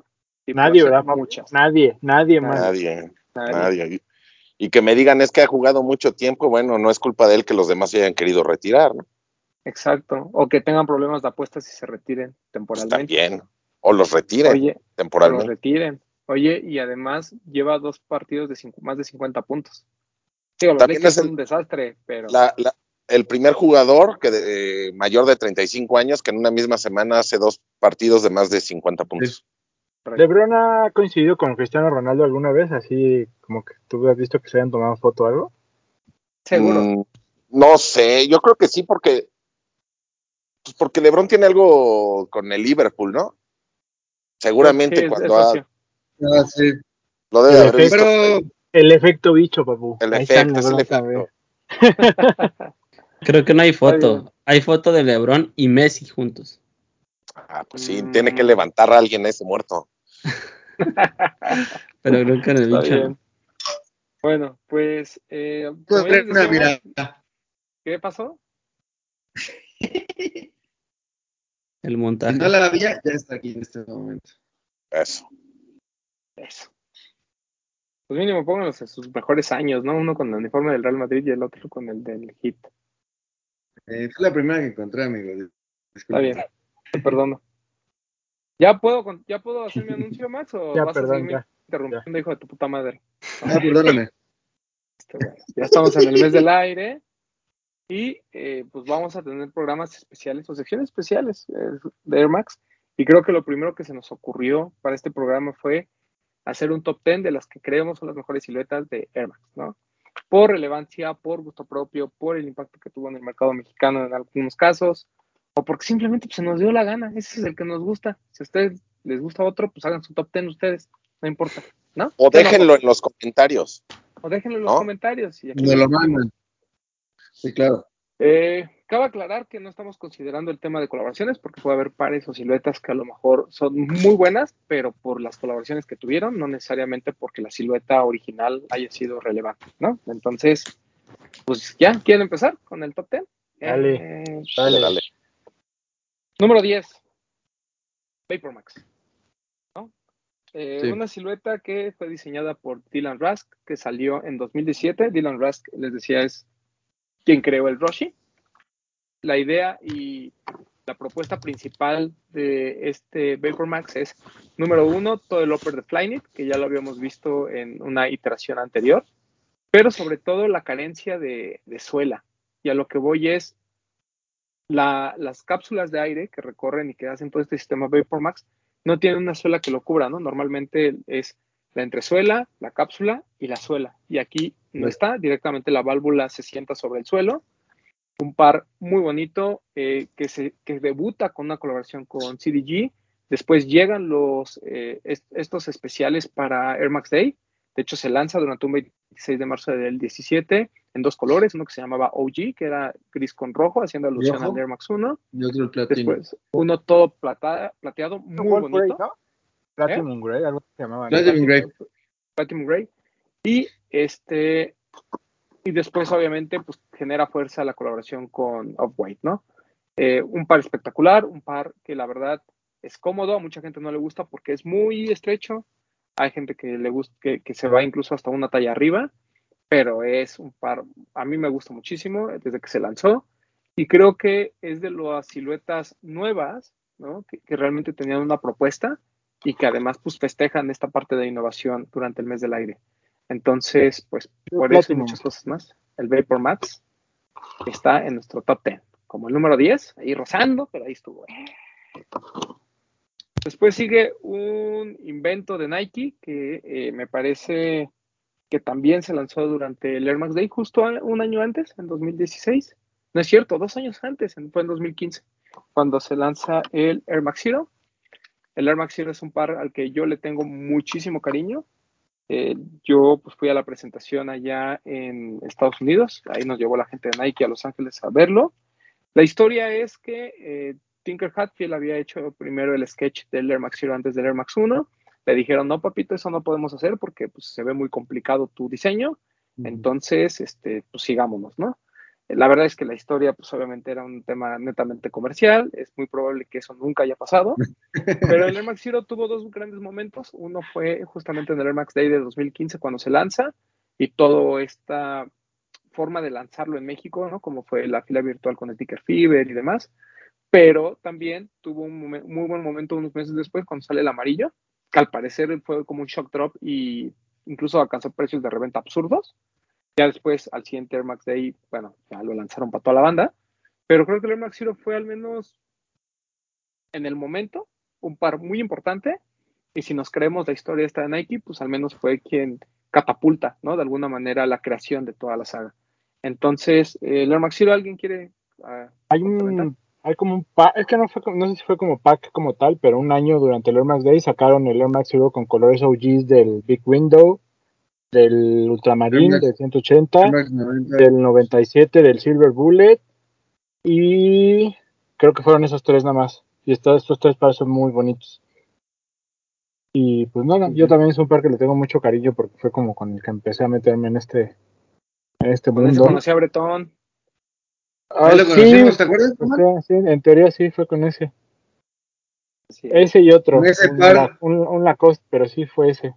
Nadie, ¿verdad? Muchas. Nadie, nadie más. Nadie, Nadie. nadie. Y que me digan es que ha jugado mucho tiempo, bueno, no es culpa de él que los demás se hayan querido retirar, ¿no? Exacto. O que tengan problemas de apuestas y se retiren Pues temporalmente. también. O los retiren Oye, que los temporalmente. retiren. Oye, y además lleva dos partidos de cinco- más de 50 puntos. Digo, los También Lakers es el- son un desastre, pero La- la- el primer jugador que de- eh, mayor de 35 años que en una misma semana hace dos partidos de más de 50 puntos. ¿Lebron ha coincidido con Cristiano Ronaldo alguna vez? Así como que tú has visto que se hayan tomado foto o algo. seguro. Mm, no sé, yo creo que sí, porque pues porque LeBron tiene algo con el Liverpool, ¿no? Seguramente Sí, es- cuando ha-. Ah, sí. lo debe El haber visto. Pero El efecto bicho, papu. El Ahí efecto, es el efecto. Creo que no hay foto. Hay foto de LeBron y Messi juntos. Ah, pues sí, Mm. tiene que levantar a alguien ese muerto. Pero creo que en el Está bicho. bien. Bueno, pues, eh, Pues, mirada. ¿qué pasó? El Si montaje. no la había, ya está aquí en este momento. Eso. Eso. Pues mínimo pónganlos en sus mejores años, ¿no? Uno con el uniforme del Real Madrid y el otro con el del Hit. Eh, fue la primera que encontré, amigo. Está bien, te perdono. ¿Ya puedo, ¿Ya puedo hacer mi anuncio, Max? ¿O Ya, vas perdón, a seguirme ya. interrumpiendo, hijo de tu puta madre? Ah, perdóname. Este, ya estamos en el mes del aire y eh, pues vamos a tener programas especiales o secciones especiales eh, de Air Max. Y creo que lo primero que se nos ocurrió para este programa fue hacer un top 10 de las que creemos son las mejores siluetas de Air Max, ¿no? Por relevancia, por gusto propio, por el impacto que tuvo en el mercado mexicano en algunos casos, o porque simplemente pues, se nos dio la gana. Ese es el que nos gusta. Si a ustedes les gusta otro, pues hagan su top 10 ustedes, no importa, ¿no? O déjenlo en los comentarios. O déjenlo en los ¿no? comentarios. Y aquí Me lo mandan. Sí, claro. Eh, cabe aclarar que no estamos considerando el tema de colaboraciones porque puede haber pares o siluetas que a lo mejor son muy buenas, pero por las colaboraciones que tuvieron, no necesariamente porque la silueta original haya sido relevante, ¿no? Entonces, pues ya, ¿quieren empezar con el top 10? Dale. Eh, Dale. Dale. Número 10, Vapormax. ¿no? Eh, Sí. Una silueta que fue diseñada por Dylan Rusk, que salió en 2017. Dylan Rusk, les decía, es quien creó el Roshi. La idea y la propuesta principal de este Vapormax es, número uno, todo el upper de Flyknit, que ya lo habíamos visto en una iteración anterior, pero sobre todo la carencia de, de suela. Y a lo que voy es, la- las cápsulas de aire que recorren y que hacen todo este sistema VaporMax no tienen una suela que lo cubra, ¿no? Normalmente es la entresuela, la cápsula y la suela. Y aquí no está, directamente la válvula se sienta sobre el suelo. Un par muy bonito eh, que, se, que debuta con una colaboración con CDG. Después llegan los, eh, est- estos especiales para Air Max Day. De hecho, se lanza durante un 26 de marzo del 17 en dos colores, uno que se llamaba OG, que era gris con rojo, haciendo alusión al Air Max 1. Y otro platino. Después, uno todo plata- plateado, muy bonito. ¿no? Platinum Grey, algo se llamaba. Platinum Grey. Platinum Grey. Y este y después obviamente pues genera fuerza la colaboración con Off-White, ¿no? Eh, un par espectacular, un par que la verdad es cómodo, a mucha gente no le gusta porque es muy estrecho, hay gente que le gusta, que, que se va incluso hasta una talla arriba, pero es un par, a mí me gusta muchísimo desde que se lanzó y creo que es de las siluetas nuevas, ¿no? Que, que realmente tenían una propuesta y que además pues festejan esta parte de innovación durante el mes del aire. Entonces, pues por eso y muchas cosas más, el Vapor Max está en nuestro top 10, como el número 10, ahí rozando, pero ahí estuvo. Después sigue un invento de Nike que eh, me parece que también se lanzó durante el Air Max Day, justo un año antes, en 2016. No es cierto, dos años antes, en- fue en 2015, cuando se lanza el Air Max Zero. El Air Max Zero es un par al que yo le tengo muchísimo cariño. Eh, yo pues, fui a la presentación allá en Estados Unidos, ahí nos llevó la gente de Nike a Los Ángeles a verlo. La historia es que eh, Tinker Hatfield había hecho primero el sketch del Air Max Zero antes del Air Max 1. Le dijeron, no, papito, eso no podemos hacer porque pues, se ve muy complicado tu diseño. Entonces, este, pues sigámonos, ¿no? La verdad es que la historia, pues obviamente era un tema netamente comercial, es muy probable que eso nunca haya pasado, pero el Air Max Zero tuvo dos grandes momentos, uno fue justamente en el Air Max Day de 2015 cuando se lanza y toda esta forma de lanzarlo en México, ¿no? Como fue la fila virtual con Sticker Fever y demás, pero también tuvo un muy buen momento unos meses después cuando sale el amarillo, que al parecer fue como un shock drop y incluso alcanzó precios de reventa absurdos. Ya después, al siguiente Air Max Day, bueno, ya lo lanzaron para toda la banda, pero creo que el Air Max Zero fue al menos en el momento un par muy importante y si nos creemos la historia esta de Nike, pues al menos fue quien catapulta, ¿no? De alguna manera la creación de toda la saga. Entonces, eh, el Air Max Zero, ¿alguien quiere ah, Hay un, hay como un pack, es que no fue, no sé si fue como pack como tal, pero un año durante el Air Max Day sacaron el Air Max Zero con colores OGs del Big Window, del Max- del 180, Air Max 90. del 97, del Silver Bullet, y creo que fueron esos tres nada más. Y estos, estos tres pares son muy bonitos. Y pues nada, yo también es un par que le tengo mucho cariño porque fue como con el que empecé a meterme en este, en este mundo. conocí a Bretón. Lo Ah, sí, conocimos, ¿te acuerdas? o sea, sí, en teoría sí fue con ese. Sí. Ese y otro. Ese un, par. La- un- un Lacoste, pero sí fue ese.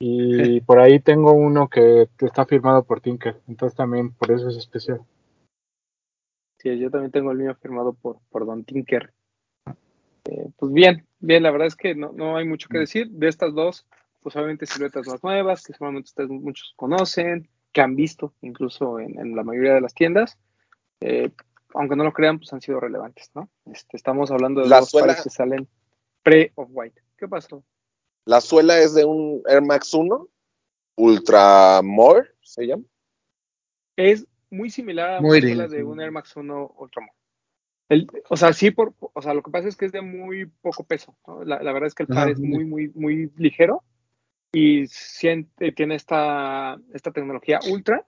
Y por ahí tengo uno que, está firmado por Tinker. Entonces también por eso es especial. Sí, yo también tengo el mío firmado por, por Don Tinker. Eh, pues bien, bien, la verdad es que no, no hay mucho que decir. De estas dos, pues obviamente siluetas más nuevas, que seguramente ustedes muchos conocen, que han visto incluso en, en la mayoría de las tiendas. Eh, aunque no lo crean, pues han sido relevantes, ¿no? Este, estamos hablando de La dos suela- pares que salen pre-off-white. ¿Qué pasó? La suela es de un Air Max 1, Ultra More, se llama. es muy similar a Muy una suela de un Air Max 1 Ultramar. El, o sea, sí, por, o sea, lo que pasa es que es de muy poco peso. ¿no? La, la verdad es que el par es muy- muy, muy, muy ligero y siente, tiene esta, esta tecnología ultra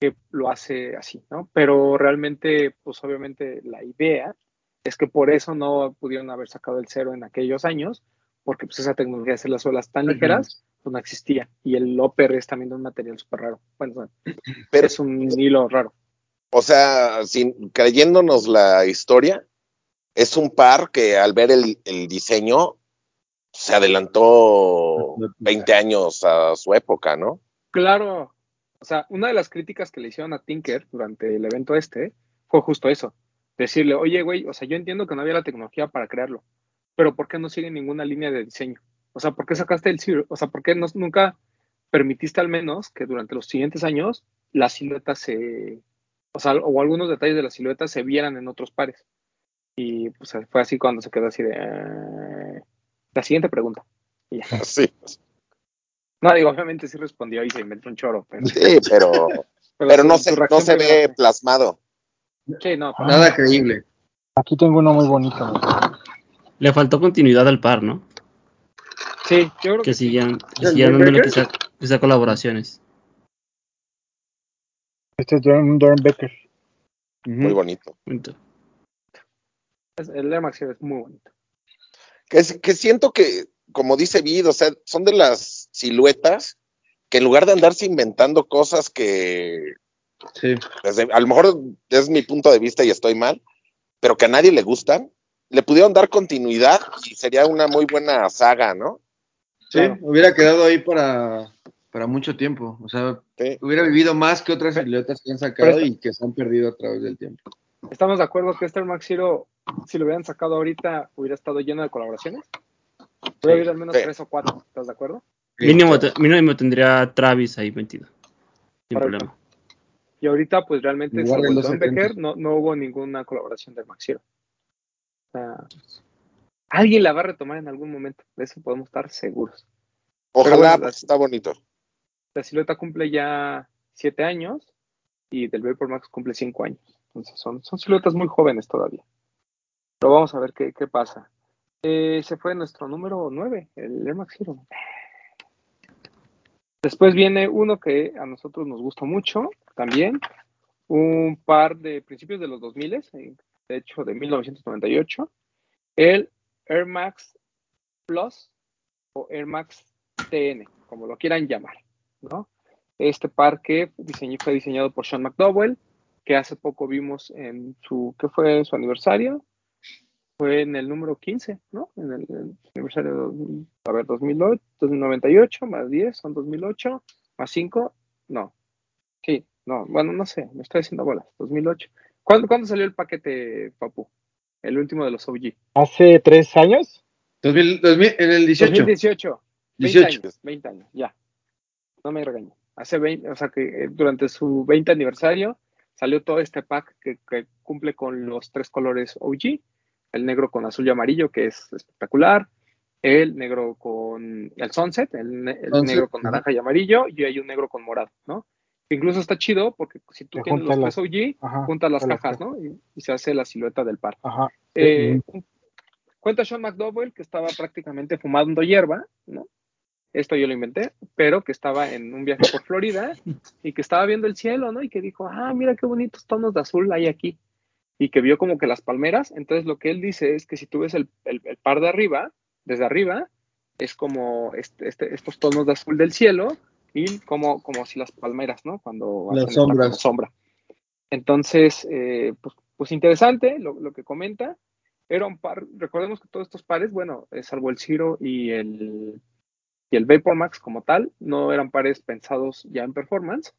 que lo hace así, ¿no? Pero realmente, pues obviamente la idea es que por eso no pudieron haber sacado el cero en aquellos años, porque pues esa tecnología de hacer las suelas tan ligeras, pues no existía. Y el upper es también de un material súper raro. Bueno, Pero, es un hilo raro. o sea, sin, creyéndonos la historia, es un par que al ver el, el diseño se adelantó 20 años a su época, ¿no? Claro. O sea, una de las críticas que le hicieron a Tinker durante el evento este fue justo eso. Decirle, oye, güey, o sea, yo entiendo que no había la tecnología para crearlo, pero ¿por qué no sigue ninguna línea de diseño? O sea, ¿por qué sacaste el Zero? O sea, ¿por qué no- nunca permitiste al menos que durante los siguientes años la silueta se, o sea, o algunos detalles de la silueta se vieran en otros pares? Y pues fue así cuando se quedó así de... "Eh". La siguiente pregunta. Y ya. Sí, No, digo, obviamente sí respondió y se inventó un choro, pero... sí, pero, pero su- no su se, no se ve plasmado. Sí, no, pero- Nada creíble. Aquí tengo uno muy bonito. Le faltó continuidad al par, ¿no? sí, yo creo que, Que sí. sigan, que ¿El sigan dándole quizá, quizá colaboraciones. Este es Dorn, Dorn Becker. Muy bonito. Bonito. Es- El Air Max es muy bonito. Que, es- que siento que, como dice Vid, o sea, son de las siluetas que en lugar de andarse inventando cosas que Sí. desde- a lo mejor es mi punto de vista y estoy mal, pero que a nadie le gustan, le pudieron dar continuidad y sería una muy buena saga, ¿no? Sí, Claro. hubiera quedado ahí para, para mucho tiempo. O sea, Sí. hubiera vivido más que otras siluetas que han sacado y que se han perdido a través del tiempo. ¿Estamos de acuerdo que este Max Zero, si lo hubieran sacado ahorita, hubiera estado lleno de colaboraciones? Hubiera habido al menos Sí. tres o cuatro, ¿estás de acuerdo? Mínimo, mínimo tendría Travis ahí metido. Sin Correcto. problema. Y ahorita, pues realmente, En lugar salvo de el los Don 70. Becker, no, no hubo ninguna colaboración de Max Zero. Sea, alguien la va a retomar en algún momento, de eso podemos estar seguros. Ojalá, bueno, pues, está bonito. La silueta cumple ya siete años y del Vapor Max cumple cinco años. Entonces son, son siluetas muy jóvenes todavía. Pero vamos a ver qué, qué pasa. Eh, ese fue nuestro número 9, el Air Max Zero. Después viene uno que a nosotros nos gusta mucho también. Un par de principios de los 2000, eh, de hecho de 1998. el Air Max Plus o Air Max TN, como lo quieran llamar, ¿no? Este par que diseñó- fue diseñado por Sean McDowell, que hace poco vimos en su, ¿qué fue su aniversario? Fue en el número 15, ¿no? En el, el aniversario, de- a ver, 2008, 2098 más 10 son 2008, más 5, no. Sí, no, bueno, no sé, me estoy haciendo bolas, 2008. ¿Cuándo, cuándo salió el paquete, Papu? El último de los OG. Hace tres años. 2000, 2000, en el 18. 2018. 20 18. años, 20 años, ya. No me regaño. Hace 20, o sea que eh, durante su 20 aniversario salió todo este pack que, que cumple con los tres colores OG, el negro con azul y amarillo, que es espectacular, el negro con el sunset, el, ne- el Sunset, negro con naranja y amarillo, y hay un negro con morado, ¿no? Incluso está chido porque si tú tienes los tres OG, Ajá. juntas las cajas, ¿no? Y, y se hace la silueta del par. Ajá. Eh. Cuenta Sean McDowell que estaba prácticamente fumando hierba, ¿no? Esto yo lo inventé, pero que estaba en un viaje por Florida y que estaba viendo el cielo, ¿no? Y que dijo, ah, mira qué bonitos tonos de azul hay aquí. Y que vio como que las palmeras. Entonces lo que él dice es que si tú ves el, el- el par de arriba, desde arriba, es como este- este- estos tonos de azul del cielo y como, como si las palmeras, ¿no? Cuando sombras. sombra. Entonces, eh, pues, pues interesante lo, lo que comenta. Era un par, recordemos que todos estos pares, bueno, salvo el Zero y el, y el Vapor Max como tal, no eran pares pensados ya en performance.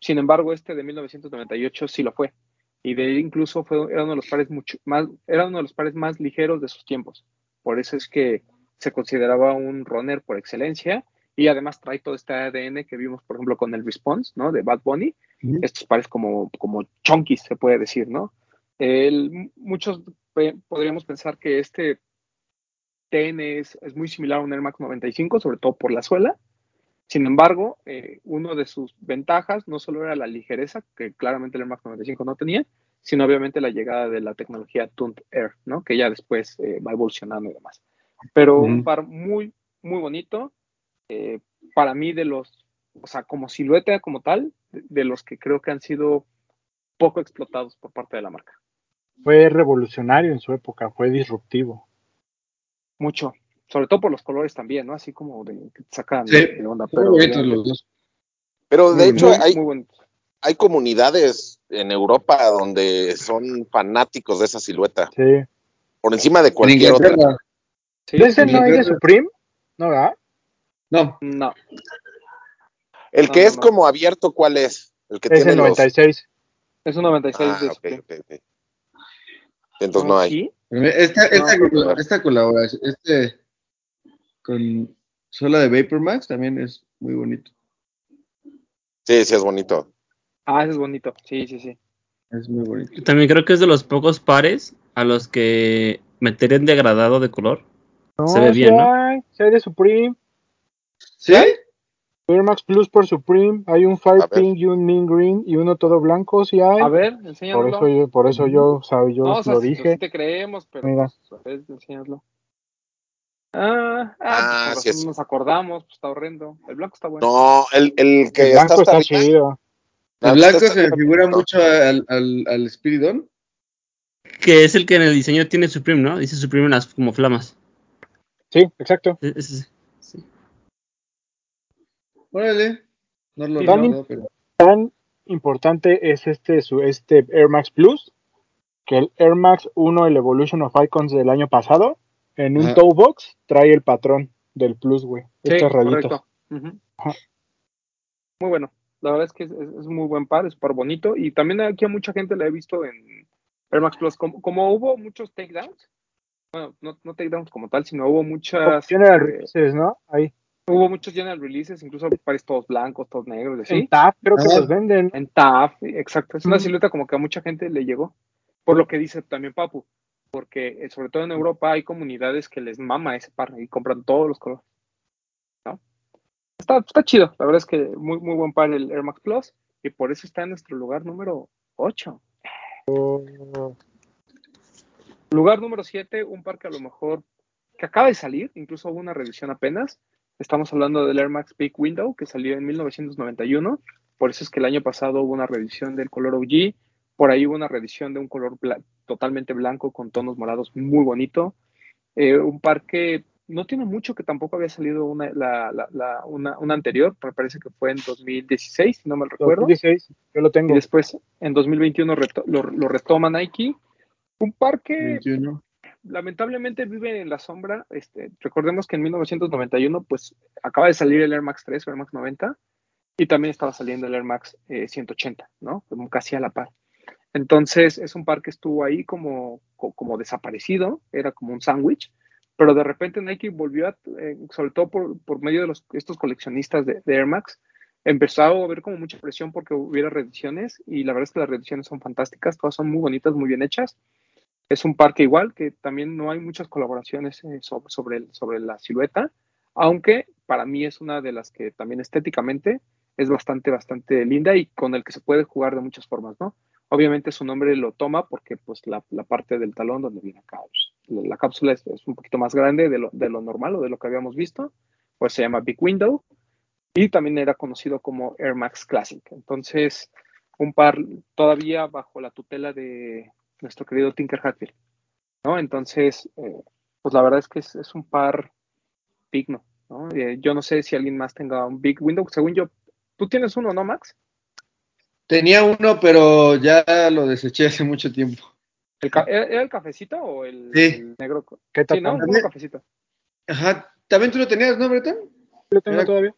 Sin embargo, este de 1998 sí lo fue. Y de ahí incluso fue, era uno de los pares mucho más, era uno de los pares más ligeros de sus tiempos. Por eso es que se consideraba un runner por excelencia. Y además trae todo este ADN que vimos, por ejemplo, con el Response, ¿no? De Bad Bunny. Estos pares como, como chunkies, se puede decir, ¿no? El- muchos podríamos pensar que este TN es, es muy similar a un Air Max 95, sobre todo por la suela. Sin embargo, eh, uno de sus ventajas no solo era la ligereza, que claramente el Air Max 95 no tenía, sino obviamente la llegada de la tecnología Tuned Air, ¿no? Que ya después eh, va evolucionando y demás. Pero un par muy, muy bonito. Eh, para mí, de los, o sea, como silueta como tal, de, de los que creo que han sido poco explotados por parte de la marca. Fue revolucionario en su época, fue disruptivo. Mucho. Sobre todo por los colores también, ¿no? Así como de que te sacan Sí, de onda. Pero bonitos bien, los dos. Pero de Muy hecho, muy, hay, muy hay comunidades en Europa donde son fanáticos de esa silueta, Sí. por encima de cualquier otra. Inglaterra. Sí, ¿De ese no hay de. Supreme? ¿No, verdad? No, No, El No, que no, es no. como abierto, ¿cuál es? El que Es tiene el los... 96. es un 96 Ah, de ok, Supreme. ok, ok. Entonces no hay. ¿Sí? esta, esta, esta colaboración, este con Sola de Vapor Max también es muy bonito. Sí, sí, es bonito. Ah, ese es bonito. Sí, sí, sí. Es muy bonito. También creo que es de los pocos pares a los que meter en degradado de color. No, Se ve bien, ¿no? hay, sí hay de Supreme. ¿Sí? Air Max Plus por Supreme. Hay un Fire A ver. Pink y un Mean Green y uno todo blanco, sí hay. A ver, por enséñanoslo. eso yo, por eso yo, o sea, yo no, o sea, lo dije. sí te creemos, pero Mira. pues, a ver, enséñaslo. Ah, ah, Ah, pues, sí razón es. nos acordamos, pues está horrendo. El blanco está bueno. No, el, el que El blanco está está chido. El blanco se me figura mucho al, al, al Spiridon. Que es el que en el diseño tiene Supreme, ¿no? Dice Supreme en las como flamas. Sí, exacto. E- sí. Órale. No lo ¿no? pero. Tan importante es este, su, este Air Max Plus que el Air Max 1, el Evolution of Icons del año pasado, en un Ajá. toe box trae el patrón del Plus, güey. Sí, rayitas. correcto. Muy bueno. La verdad es que es, es- es muy buen par, es par bonito. Y también aquí a mucha gente la he visto en Air Max Plus. Como, como hubo muchos takedowns, bueno, no, no takedowns como tal, sino hubo muchas. General eh, Releases, ¿no? Ahí. Hubo muchos general releases, incluso pares todos blancos, todos negros, En así. TAP creo que Ah. los venden. En TAF, exacto. Es una Mm. silueta como que a mucha gente le llegó. Por lo que dice también Papu. Porque eh, sobre todo en Europa hay comunidades que les mama ese par y compran todos los colores. ¿no? Está, está chido. La verdad es que muy, muy buen par el Air Max Plus. Y por eso está en nuestro lugar número 8. Lugar número 7, un par que a lo mejor que acaba de salir, incluso hubo una revisión apenas. Estamos hablando del Air Max Big Window que salió en 1991. Por eso es que el año pasado hubo una revisión del color OG. Por ahí hubo una revisión de un color bla- totalmente blanco con tonos morados muy bonito. Eh, un par que no tiene mucho, que tampoco había salido una, la, la, la, una, una, anterior, me parece que fue en 2016, si no me recuerdo. 2016, yo lo tengo. Y después en 2021 reto, lo, lo, retoma Nike. Un par que 21. Lamentablemente vive en la sombra. Este, recordemos que en 1991 pues acaba de salir el Air Max 3 o Air Max 90 y también estaba saliendo el Air Max eh, 180, ¿no? Como casi a la par. Entonces es un par que estuvo ahí como, como desaparecido, era como un sándwich, pero de repente Nike volvió, a, eh, sobre todo por, por, medio de estos coleccionistas de, de, Air Max, empezó a haber como mucha presión porque hubiera reediciones y la verdad es que las reediciones son fantásticas, todas son muy bonitas, muy bien hechas. Es un par que igual, que también no hay muchas colaboraciones eh, sobre, la silueta, aunque para mí es una de las que también estéticamente es bastante, bastante linda y con el que se puede jugar de muchas formas, ¿no? Obviamente su nombre lo toma porque pues la, parte del talón donde viene acá, pues, la, la cápsula es, es, un poquito más grande de lo, de lo, normal o de lo que habíamos visto, pues se llama Big Window y también era conocido como Air Max Classic. Entonces, un par todavía bajo la tutela de nuestro querido Tinker Hatfield, ¿no? Entonces, eh, pues la verdad es que es, es un par digno, ¿no? Eh, yo no sé si alguien más tenga un Big Window, según yo, tú tienes uno, ¿no, Max? Tenía uno, pero ya lo deseché hace mucho tiempo. ¿El ¿Era el cafecito o el, sí. el negro? ¿Qué sí, ¿no? El cafecito. Ajá. ¿También tú lo tenías, no, Breton? Lo tengo Era... todavía.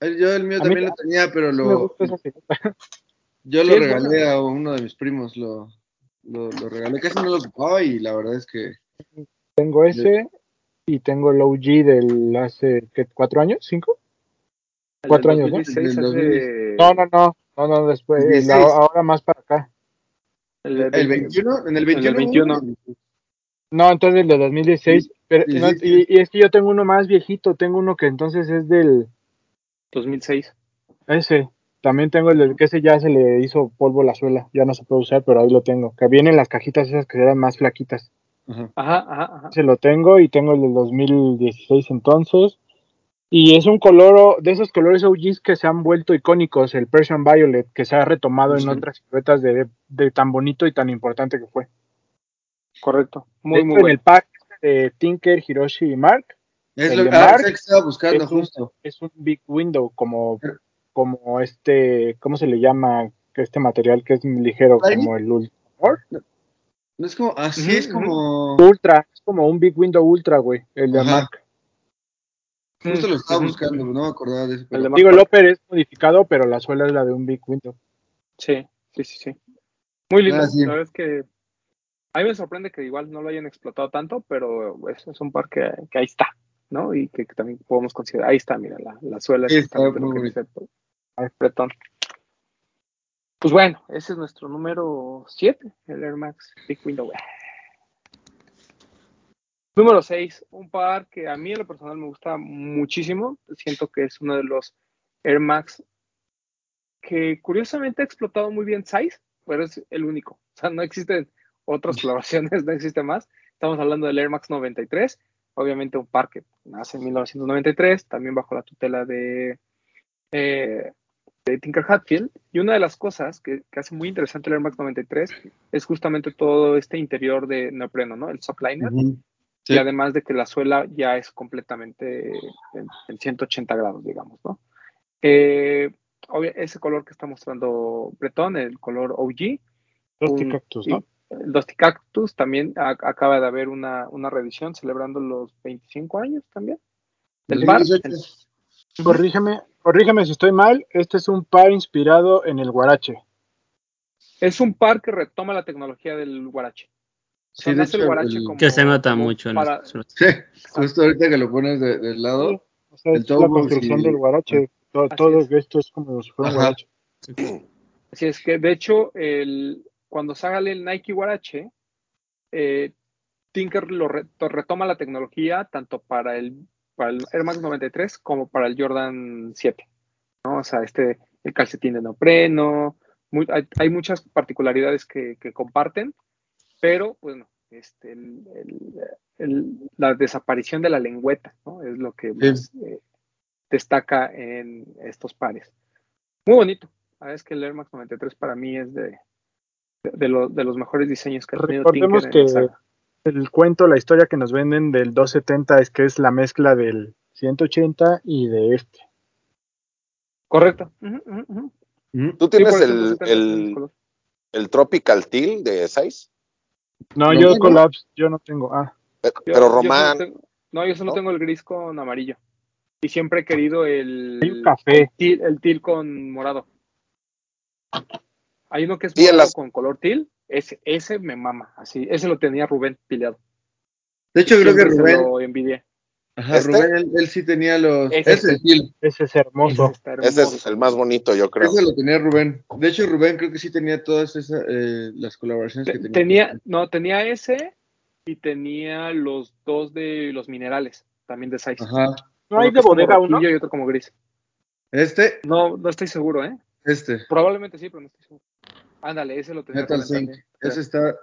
Yo el mío a también mí, lo tenía, pero lo... Yo lo regalé bueno. a uno de mis primos, lo, lo, lo regalé. Casi no lo ocupaba y la verdad es que... Tengo ese y tengo el OG del hace, ¿qué? ¿Cuatro años? ¿Cinco? El Cuatro años, ¿no? 2016 Del hace- No, no, no, no, no, después, el- 16. ahora más para acá. El, ¿El 20 21? ¿En el del 21? 21. No, entonces el de 2016. Pero, Sí, no, sí, sí. y, y es que yo tengo uno más viejito, tengo uno que entonces es del, 2006. ese. También tengo el del que ese ya se le hizo polvo la suela, ya no se puede usar, pero ahí lo tengo. Que vienen las cajitas esas que eran más flaquitas. Ajá. Ajá, ajá, ajá. Se lo tengo y tengo el del 2016 entonces. Y es un color, de esos colores OGs que se han vuelto icónicos, el Persian Violet, que se ha retomado en otras siluetas de, de tan bonito y tan importante que fue. Correcto. De Muy, hecho, muy en bueno. el pack de Tinker, Hiroshi y Mark Es lo de ah, Mark que estaba buscando es un- justo. es un big window, como, como este, ¿cómo se le llama? Este material que es ligero, como el Ultra. No es como, así es como... Ultra, es como un big window ultra, güey, el de Ajá. Mark. Justo lo estaba buscando, no me acordaba de eso. El pero- de Mark Digo, el es modificado, pero la suela es la de un big window. Sí, sí, sí, sí. Muy lindo. Ah, sí. La verdad es que a mí me sorprende que igual no lo hayan explotado tanto, pero es, es un par que, que ahí está, ¿no? Y que, que también podemos considerar. Ahí está, mira, la, la suela es Sí, está lo que dice. Bretón. Pues bueno, ese es nuestro número 7, el Air Max Big Window. Número 6, un par que a mí en lo personal me gusta muchísimo. Siento que es uno de los Air Max que curiosamente ha explotado muy bien Size, pero es el único. O sea, no existen otras colaboraciones, no existe más. Estamos hablando del Air Max 93, obviamente un par que nace en 1993, también bajo la tutela de, eh, de Tinker Hatfield. Y una de las cosas que, que, hace muy interesante el Air Max 93 es justamente todo este interior de neopreno, ¿no? El sockliner. Ujú. Sí. Y además de que la suela ya es completamente en, en 180 grados, digamos, ¿no? Eh, obvio, ese color que está mostrando Bretón, el color OG. Un- Cactus, ¿no? El Dusty Cactus también a- acaba de haber una, una reedición celebrando los 25 años también. Del par. 2018. Corrígeme, corrígeme si estoy mal, este es un par inspirado en el guarache. Es un par que retoma la tecnología del guarache. Sí, de hecho, guarache el- como- Que se nota mucho en para- suelas. Sí, justo ahorita que lo pones de- del lado. Sí, o sea, el es la construcción del guarache. Todo, todo es. esto es como si fuera un guarache. Así es que, de hecho, el, cuando sale el Nike Guarache, eh, Tinker lo re- to- retoma la tecnología tanto para el, para el Air Max 93 como para el Jordan 7. ¿no? O sea, este, el calcetín de neopreno, muy- hay, hay muchas particularidades que, que comparten, pero bueno, este, el- el- el- la desaparición de la lengüeta ¿no? es lo que más eh, destaca en estos pares. Muy bonito. Es que el Air Max 93 para mí es de, de, lo- de los mejores diseños que ha tenido Recordemos Tinker que el cuento, la historia que nos venden del 270 es que es la mezcla del 180 y de este. Correcto. Ujú. ¿Tú Sí, tienes el, 270 es el el, el Tropical Teal de 6? No, No, yo no. Collapse, yo no tengo. Ah, Yo- Pero yo solo Román, tengo- no, yo solo ¿no? tengo el gris con amarillo. Y siempre he querido el, Hay un café. el, teal, el teal con morado. Hay uno que es las- con color teal. Ese, ese me mama. Así, ese lo tenía Rubén pileado. De hecho, creo que Rubén, lo envidié. ajá, ¿Este? Rubén, él, él sí tenía los. Ese Ese, es- Gil, ese es hermoso. Ese es el más bonito, yo creo. ese lo tenía Rubén. De hecho, Rubén creo que sí tenía todas esas, eh, las colaboraciones Te- que tenía. tenía, no, tenía ese y tenía los dos de los minerales, también de size. Ajá. ¿No Uno hay de bodega uno? Y otro como gris. Este, No, no estoy seguro, ¿eh? este. Probablemente sí, pero no estoy seguro. Ándale, ese lo tenía Metal Sync. también, Ese creo. está.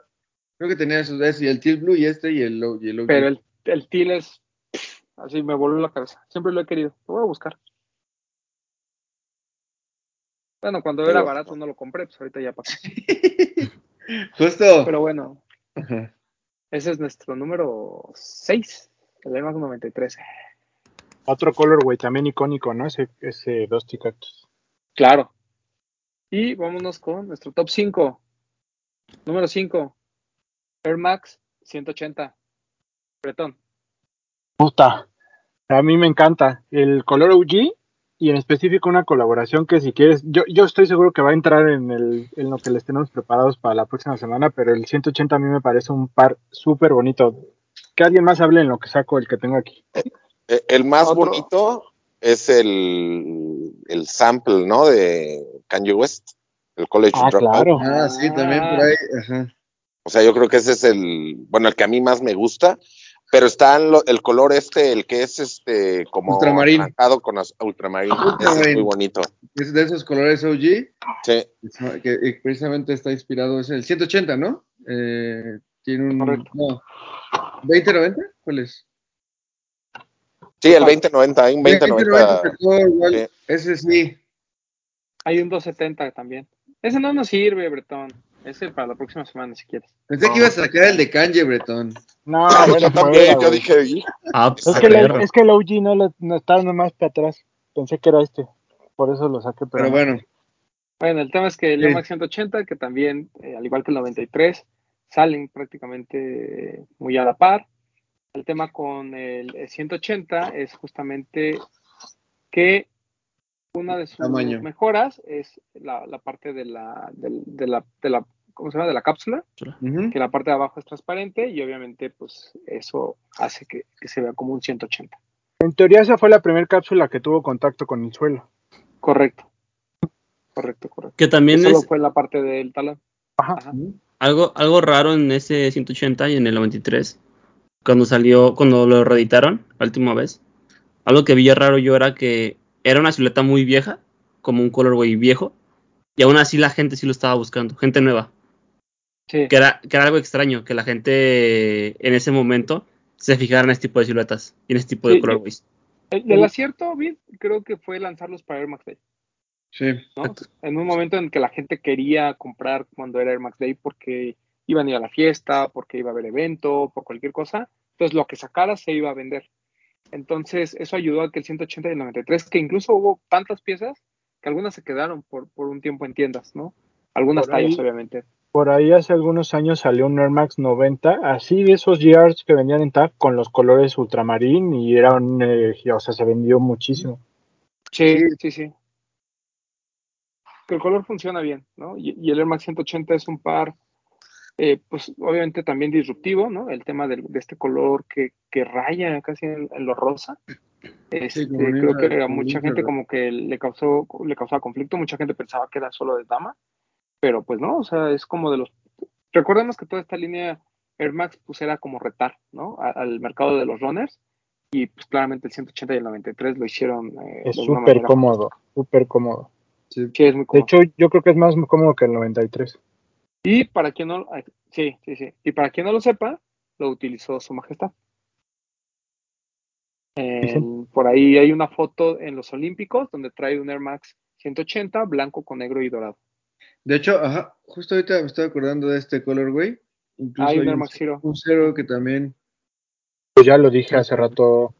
Creo que tenía esos ese, y el Teal Blue y este y el Low. Y el Low Pero el, el teal es así me voló la cabeza. Siempre lo he querido. Lo voy a buscar. Bueno, cuando Pero- era barato no lo compré, pues ahorita ya pasó. Justo. Pero bueno, Ajá. ese es nuestro número 6, el EMAX 93. Otro colorway también icónico, ¿no? Ese, ese Dusty Cactus. Claro. Y vámonos con nuestro top 5. Número 5. Air Max 180. Bretón. Puta. A mí me encanta. El color OG y en específico una colaboración que si quieres, yo, yo estoy seguro que va a entrar en, el, en lo que les tenemos preparados para la próxima semana, pero el 180 a mí me parece un par súper bonito. Que alguien más hable en lo que saco el que tengo aquí. Eh, El más Otro. bonito es el, el sample, ¿no? De Kanye West, el College Ah, Dropout. claro. Ah, sí, también por ahí. Ajá. O sea, yo creo que ese es el, bueno, el que a mí más me gusta. Pero está en lo- el color este, el que es este como Ultramarín. con az- ultramarín. Es Ultramarín. muy bonito. Es de esos colores OG, Sí, que eh, precisamente está inspirado, es el 180, ¿no? Eh, tiene un... Correcto. No. ¿2090? ¿Cuál es? Sí, el 2090, hay un 2090. sacó igual, Sí. Ese sí. Hay un 270 también. Ese no nos sirve, Bretón. Ese para la próxima semana, si quieres. Pensé que ibas a sacar el de Kanye, Bretón. No, Ah, bueno, yo también, fuera, yo güey. dije, "Ih". Ah, pues, Es que, el, es que el OG no, lo, no estaba nomás para atrás. Pensé que era este. Por eso lo saqué. Pero, Pero no. bueno, Bueno, el tema es que el Sí. EMAX 180, que también, eh, al igual que el 93, salen prácticamente eh, muy a la par. El tema con el eh, 180 es justamente que una de sus Tamaño. mejoras es la, la parte de la, de, la, de la, ¿cómo se llama? De la cápsula, que la parte de abajo es transparente y obviamente pues eso hace que, que se vea como un 180. En teoría esa fue la primera cápsula que tuvo contacto con el suelo. Correcto. Correcto, correcto. Que también Solo es fue la parte del talón. Ajá. Ajá. algo, algo raro en ese 180 y en el 93. Cuando salió, cuando lo reeditaron la última vez. Algo que vi raro yo era que era una silueta muy vieja, como un colorway viejo. Y aún así la gente sí lo estaba buscando, gente nueva. Sí. Que era, que era algo extraño, que la gente en ese momento se fijara en este tipo de siluetas y en este tipo Sí, de colorways. El, el acierto, Vid, creo que fue lanzarlos para Air Max Day, Sí. En un momento en que la gente quería comprar cuando era Air Max Day porque iban a ir a la fiesta, porque iba a haber evento, por cualquier cosa. Entonces, lo que sacara se iba a vender. Entonces, eso ayudó a que el 180 y el 93, que incluso hubo tantas piezas que algunas se quedaron por, por un tiempo en tiendas, ¿no? Algunas Por ahí- tallas, obviamente. Por ahí hace algunos años salió un Air Max 90, así de esos GRs que vendían en TAC con los colores ultramarín y era un, eh, o sea, se vendió muchísimo. Sí, Sí. sí, sí. Que el color funciona bien, ¿no? Y, y el Air Max 180 es un par, eh, pues obviamente también disruptivo, ¿no? El tema del- de, este color que, que raya casi en, en lo rosa. Este, creo que a mucha gente como que le causó, le causaba conflicto, mucha gente pensaba que era solo de dama, pero pues no, o sea, es como de los... Recordemos que toda esta línea Air Max pues era como retar, ¿no? A- al mercado de los runners y pues claramente el 180 y el 93 lo hicieron eh, Es de súper cómodo, súper cómodo. Sí. Sí, es muy De cómodo. hecho, yo creo que es más cómodo que el 93. Y para quien no, sí, sí, sí. Y para quien no lo sepa, lo utilizó Su Majestad. En- por ahí hay una foto en los Olímpicos donde trae un Air Max 180 blanco con negro y dorado. De hecho, ajá, justo ahorita me estoy acordando de este colorway. Incluso Hay un hay Air un, Max Zero. un Zero que también. Pues ya lo dije hace rato.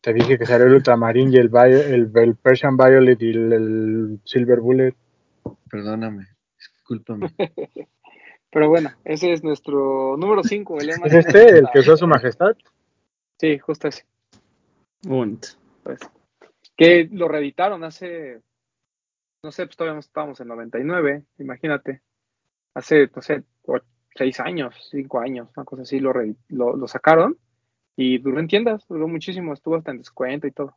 Te dije que salió el Ultramarín y el, Vio- el, el Persian Violet y el, el Silver Bullet. Perdóname, discúlpame. Pero bueno, ese es nuestro número 5, el Air Max ¿Es este el 90. que usó su majestad? Sí, justo ese. Pues, que lo reeditaron hace, no sé, pues todavía no estábamos en 99, imagínate. Hace, no sé, o- seis años, cinco años, una cosa así, lo, re- lo, lo sacaron y duró en tiendas, duró muchísimo, estuvo hasta en descuento y todo.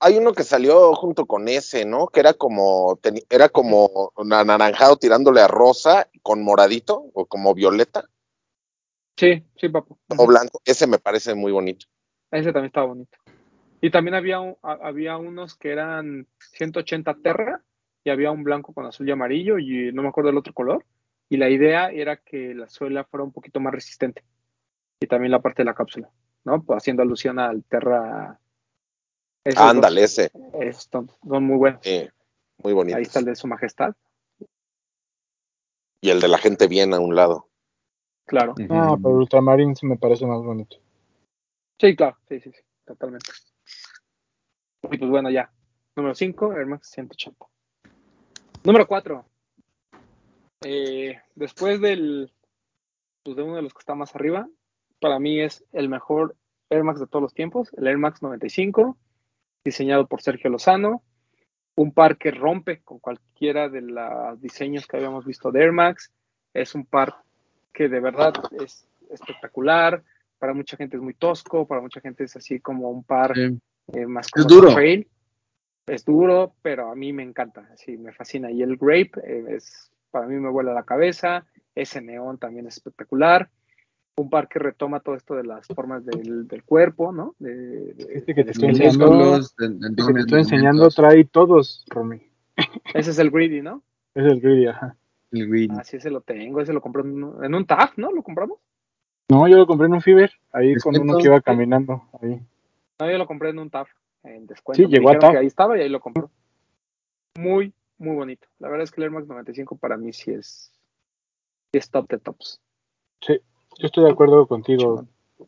Hay uno que salió junto con ese, ¿no? Que era como, era como anaranjado tirándole a rosa con moradito o como violeta Sí, sí, papu. o blanco. Ese me parece muy bonito. Ese también estaba bonito. Y también había, había unos que eran 180 Terra y había un blanco con azul y amarillo y no me acuerdo el otro color. Y la idea era que la suela fuera un poquito más resistente. Y también la parte de la cápsula, ¿no? Pues haciendo alusión al Terra. Esos dos, Ándale, ese. esos son, son muy buenos. eh, muy bonito. Ahí está el de su majestad, Y el de la gente bien a un lado. claro. Ah, pero el Ultramarín sí me parece más bonito. Sí, claro, sí, sí, sí, totalmente. Y pues bueno, ya. Número 5, Air Max 180. Número 4. después del pues, de uno de los que está más arriba, para mí es el mejor Air Max de todos los tiempos, el Air Max 95, diseñado por Sergio Lozano. Un par que rompe con cualquiera de los diseños que habíamos visto de Air Max. Es un par que de verdad es espectacular. Para mucha gente es muy tosco, para mucha gente es así como un par Sí. eh, más como Es duro. trail. Es duro, pero a mí me encanta, así me fascina. Y el grape eh, es, para mí me vuela la cabeza. Ese neón también es espectacular. Un par que retoma todo esto de las formas del, del cuerpo, ¿no? De, de- Este que te estoy Los enseñando, músculos, de- de- el que te estoy enseñando trae todos, Romy. Ese es el greedy, ¿no? Es el Greedy, ajá. El green. Ah, sí, ese lo tengo. Ese lo compré en un, en un TAF, ¿no? ¿Lo compramos? No, yo lo compré en un Fiverr, ahí con uno que iba caminando. Ahí. No, yo lo compré en un TAF, en descuento. Sí, Me llegó a TAF. que ahí estaba y ahí lo compró. Muy, muy bonito. La verdad es que el Air Max 95 para mí sí es, sí es top de tops. Sí, yo estoy de acuerdo contigo.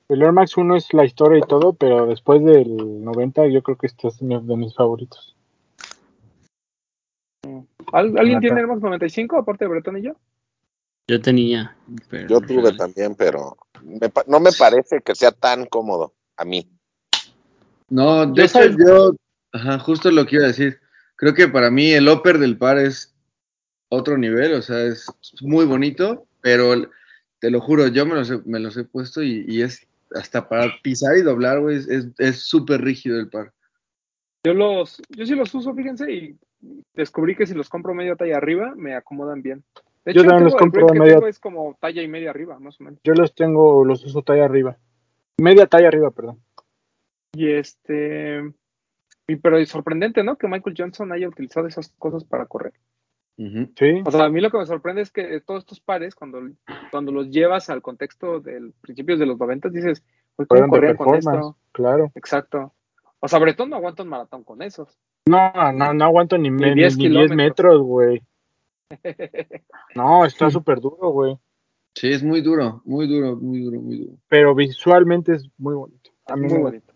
El Air Max 1 es la historia y todo, pero después del 90 yo creo que este es de mis favoritos. ¿Al- ¿Alguien Acá. tiene Air Max 95 aparte de Bretón y yo? Yo tenía. pero Yo tuve también, pero me pa- no me parece que sea tan cómodo a mí. No, de Yo soy- yo, ajá, justo lo que iba a decir. Creo que para mí el upper del par es otro nivel, o sea, es muy bonito, pero el- te lo juro, yo me los he, me los he puesto y, y es hasta para pisar y doblar, güey, es- súper rígido el par. Yo los, yo sí los uso, fíjense, y descubrí que si los compro media talla arriba, me acomodan bien. De Yo hecho, también los compro que media- es como talla y media arriba, más o menos. Yo los tengo, los uso talla arriba. Media talla arriba, perdón. Y este, y, pero es sorprendente, ¿no? Que Michael Johnson haya utilizado esas cosas para correr. Sí, O sea, a mí lo que me sorprende es que todos estos pares, cuando, cuando los llevas al contexto del principios de los 90, dices, "Uy, ¿cómo corrían con esto? claro. Exacto. O sea, Bretón no aguanta un maratón con esos. No, no, no aguanto ni, ni 10 ni 10 kilómetros. metros, güey. No, está súper duro, güey. Sí, es muy duro, muy duro, muy duro, muy duro. Pero visualmente es muy bonito. A mí muy me bonito.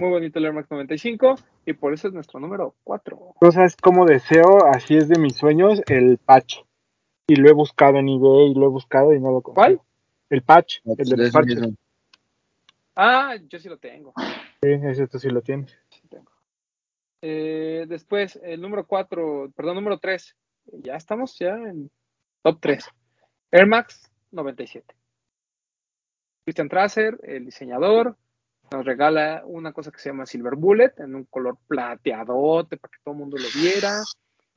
Muy bonito el Air Max 95 y por eso es nuestro número 4. cosas como deseo, así es de mis sueños, el patch. Y lo he buscado en eBay, y lo he buscado y no lo consigo. ¿Cuál? El patch, el de los Es parches. mismo. Ah, yo sí lo tengo. Sí, ese tú sí lo tienes. sí tengo. Eh, después, el número 4, perdón, número 3. Ya estamos ya en top 3. Air Max 97. Christian Tracer, el diseñador, nos regala una cosa que se llama Silver Bullet en un color plateadote para que todo el mundo lo viera.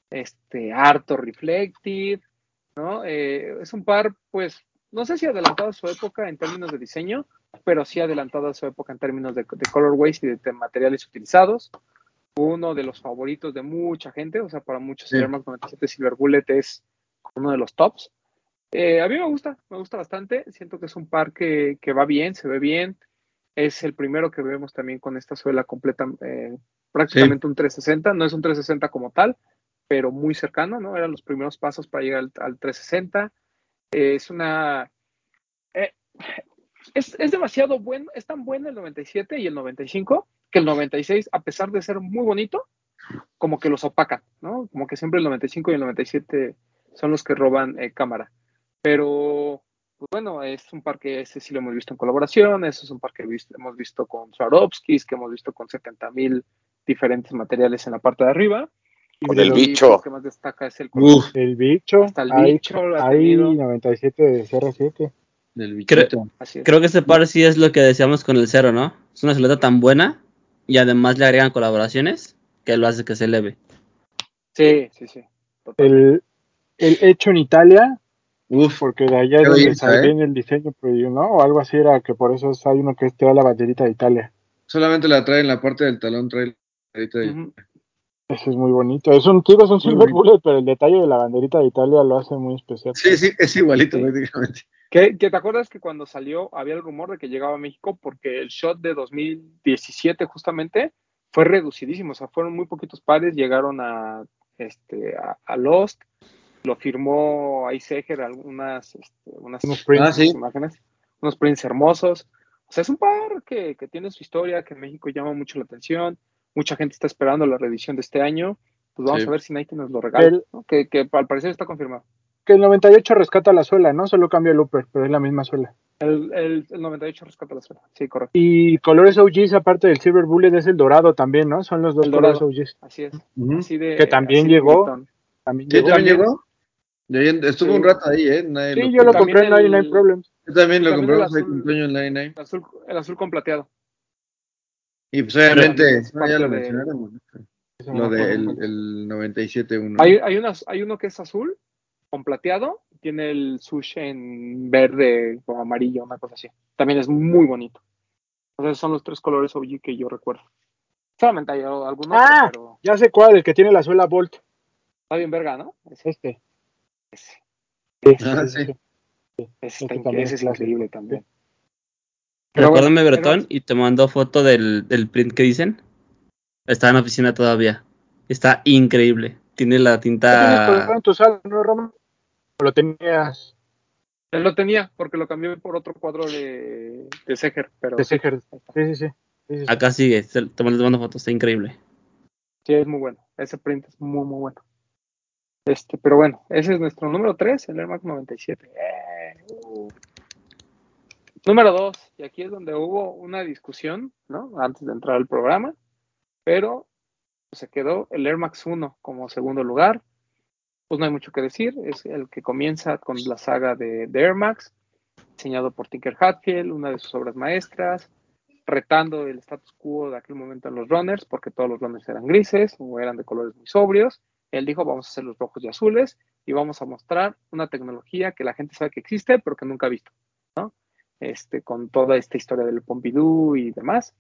Este, harto reflective, ¿no? Eh, es un par, pues, no sé si adelantado a su época en términos de diseño, pero sí adelantado a su época en términos de, de colorways y de, de materiales utilizados. Uno de los favoritos de mucha gente, o sea, para muchos Sí. el Air Max 97 Silver Bullet es uno de los tops. Eh, a mí me gusta, me gusta bastante. Siento que es un par que, que va bien, se ve bien. Es el primero que vemos también con esta suela completa, eh, prácticamente un 360. No es un 360 como tal, pero muy cercano, ¿no? Eran los primeros pasos para llegar al, al 360. Es una... eh, es, es demasiado bueno, es tan bueno el 97 y el 95 que el 96, a pesar de ser muy bonito, como que los opacan, ¿no? Como que siempre el 95 y el 97 son los que roban eh, cámara. Pero, pues bueno, es un parque, ese sí lo hemos visto en colaboraciones, es un parque que visto- hemos visto con Swarovskis, que hemos visto con 70 mil diferentes materiales en la parte de arriba. Con de el bicho. Lo que más destaca es el. Uf, El bicho. Hasta el hay- bicho lo ha hay tenido. 97 de CR7. del Creo- es. Creo que ese par sí es lo que decíamos con el cero, ¿no? Es una silueta tan buena y además le agregan colaboraciones que lo hace que se eleve. Sí, sí, sí. el hecho en Italia, Uf, porque de allá es donde sale ¿eh? el diseño, pero ¿no? O algo así era que por eso es- hay uno que es trae la banderita de Italia. solamente la trae en la parte del talón, trae la banderita de- Ujú. Eso es muy bonito. Es un tiro, es un silver bullet, pero el detalle de la banderita de Italia lo hace muy especial. Sí, sí, es igualito Sí. prácticamente. ¿Que, que te acuerdas que cuando salió había el rumor de que llegaba a México porque el shot de 2017 justamente fue reducidísimo, o sea, fueron muy poquitos pares, llegaron a, este, a, a Lost, lo firmó Iceger algunas este, unas, Unos prints. Ah, sí. imágenes, unos prints hermosos. O sea, es un par que, que tiene su historia, que en México llama mucho la atención, mucha gente está esperando la reedición de este año, pues vamos Sí. a ver si Nike nos lo regala, El- ¿no? que, que al parecer está confirmado. Que el 98 rescata la suela, ¿no? Solo cambia el upper, pero es la misma suela. El, el, el 98 rescata la suela, sí, correcto. Y colores OGs, aparte del silver bullet, es el dorado también, ¿no? Son los dos colores dorado. OGs. Así es. Así de, Que también así de llegó. gritón. También ¿Sí, llegó. también llegó? Estuvo Sí. un rato ahí, ¿eh? Nadie Sí, lo yo lo compré en También el- 99 Problems. Yo también lo ahí con Toño en 99. El azul, el azul con plateado. Y pues obviamente, es no, ya lo de- mencionaron, Ese lo del mucho. el 97-1. Hay, hay, unas, hay uno que es azul con plateado, tiene el sushi en verde o amarillo, una cosa así. También es muy bonito. O sea, son los tres colores OG que yo recuerdo. Solamente hay algunos, Ah. pero Ya sé cuál, el que tiene la suela Bolt. está bien verga, ¿no? Ese, Este. Ese, Ah, sí, sí. sí. ese está- también ese es increíble también. Pero Recuérdame, bueno, Bertón, pero- y te mando foto del, del print que dicen. Está en la oficina todavía. Está increíble. Tiene la ¿Lo tenías colgado tinta. en tu sala, no, Roma? ¿O lo tenías Él lo tenía porque lo cambió por otro cuadro de, de Seger, pero de Seger? Sí, sí, sí. sí, sí. Acá sigue. Te te mando fotos. Está increíble. sí, es muy bueno. Ese print es muy, muy bueno. Este, pero bueno, ese es nuestro número 3, el Air Max 97. Eh, uh. Número 2, y aquí es donde hubo una discusión, ¿no? Antes de entrar al programa, pero se quedó el Air Max 1 como segundo lugar. Pues no hay mucho que decir, es el que comienza con la saga de, de Air Max, diseñado por Tinker Hatfield, una de sus obras maestras, retando el status quo de aquel momento en los runners, porque todos los runners eran grises o eran de colores muy sobrios. Él dijo, vamos a hacer los rojos y azules y vamos a mostrar una tecnología que la gente sabe que existe, pero que nunca ha visto, ¿no? Este, con toda esta historia del Pompidou y demás.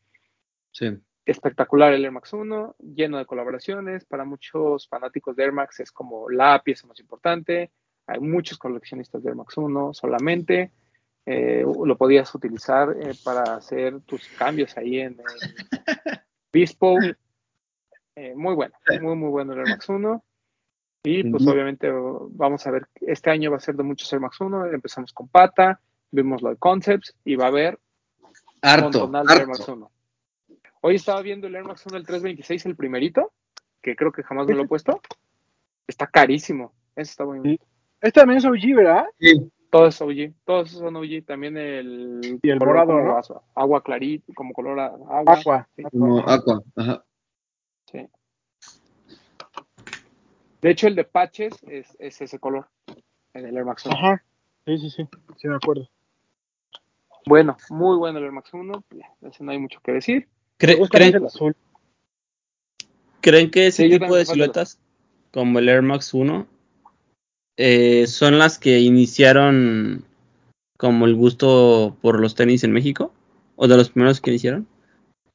Sí. Espectacular el Air Max 1, lleno de colaboraciones. Para muchos fanáticos de Air Max es como la pieza más importante. Hay muchos coleccionistas de Air Max 1 solamente. Eh, lo podías utilizar eh, para hacer tus cambios ahí en el Bespoke. Eh, muy bueno, muy, muy bueno el Air Max 1. Y pues obviamente vamos a ver, este año va a ser de muchos Air Max 1. Empezamos con Pata, vimos lo de Concepts y va a haber Harto, montonal de Air Max harto. 1. Hoy estaba viendo el Air Max 1, el 326, el primerito, que creo que jamás me lo he puesto. Está carísimo. Ese está muy Sí. Este también es OG, ¿verdad? Sí, Todo es OG, todos son OG. También el, Y el morado, agua clarito, como color agua. Sí, como Aqua. Ajá. Sí. De hecho, el de Patches es, es ese color, el Air Max 1. Ajá. Sí, sí, sí. Sí, me acuerdo. Bueno, muy bueno el Air Max 1. Ese no hay mucho que decir. Me ¿Cre- gusta ¿creen, más el azul. creen que ese Sí, tipo de siluetas, como el Air Max 1, eh, son las que iniciaron como el gusto por los tenis en México? ¿O de los primeros que iniciaron?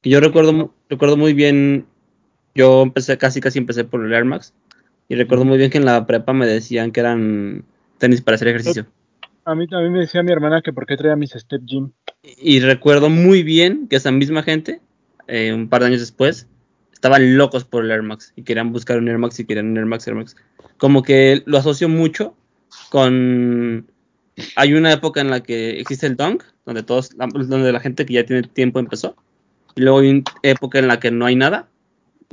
Que yo recuerdo muy bien, yo empecé, casi casi empecé por el Air Max. Y recuerdo muy bien que en la prepa me decían que eran tenis para hacer ejercicio. A mí también me decía mi hermana que por qué traía mis Step Gym. Y recuerdo muy bien que esa misma gente, eh, un par de años después, estaban locos por el Air Max y querían buscar un Air Max y querían un Air Max, Air Max. Como que lo asocio mucho con hay una época en la que existe el dunk, donde todos, donde la gente que ya tiene tiempo empezó, y luego hay una época en la que no hay nada,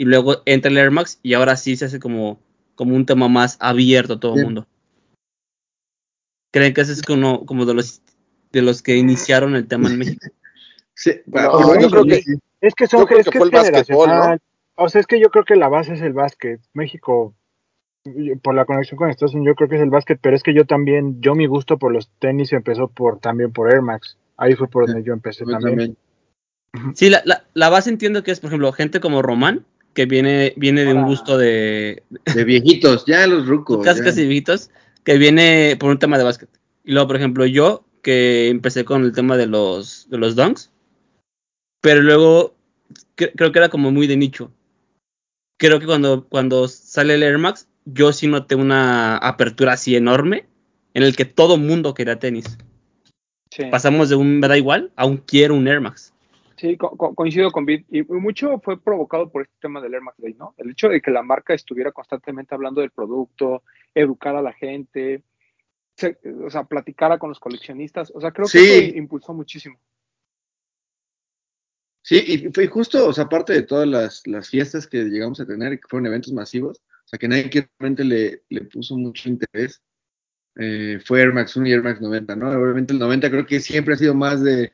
y luego entra el Air Max, y ahora sí se hace como, como un tema más abierto a todo el Sí. mundo. ¿Creen que ese es como, como de los de los que iniciaron el tema en México? Sí, No, por lo yo menos creo que- sí. Es que son Yo creo es que que fue el. O sea, es que yo creo que la base es el básquet. México, por la conexión con Estados Unidos, yo creo que es el básquet, pero es que yo también, yo mi gusto por los tenis empezó por también por Air Max. Ahí fue por donde yo empecé también. también. Sí, la, la, la base entiendo que es, por ejemplo, gente como Román, que viene, viene de un gusto de, De viejitos, ya los rucos. casi viejitos, que viene por un tema de básquet. Y luego, por ejemplo, yo, que empecé con el tema de los, de los dunks, pero luego cre- creo que era como muy de nicho. Creo que cuando, cuando sale el Air Max, yo sí noté una apertura así enorme en el que todo mundo quería tenis. Sí. Pasamos de un me da igual a un quiero un Air Max. Sí, co- co- coincido con Vid. Y mucho fue provocado por este tema del Air Max Day, ¿no? El hecho de que la marca estuviera constantemente hablando del producto, educar a la gente, se- o sea, platicara con los coleccionistas. O sea, creo que eso impulsó muchísimo. Sí, y fue justo, o sea, aparte de todas las, las fiestas que llegamos a tener, que fueron eventos masivos, o sea, que nadie realmente le, le puso mucho interés, eh, fue Air Max 1 y Air Max 90, ¿no? Obviamente el 90 creo que siempre ha sido más de,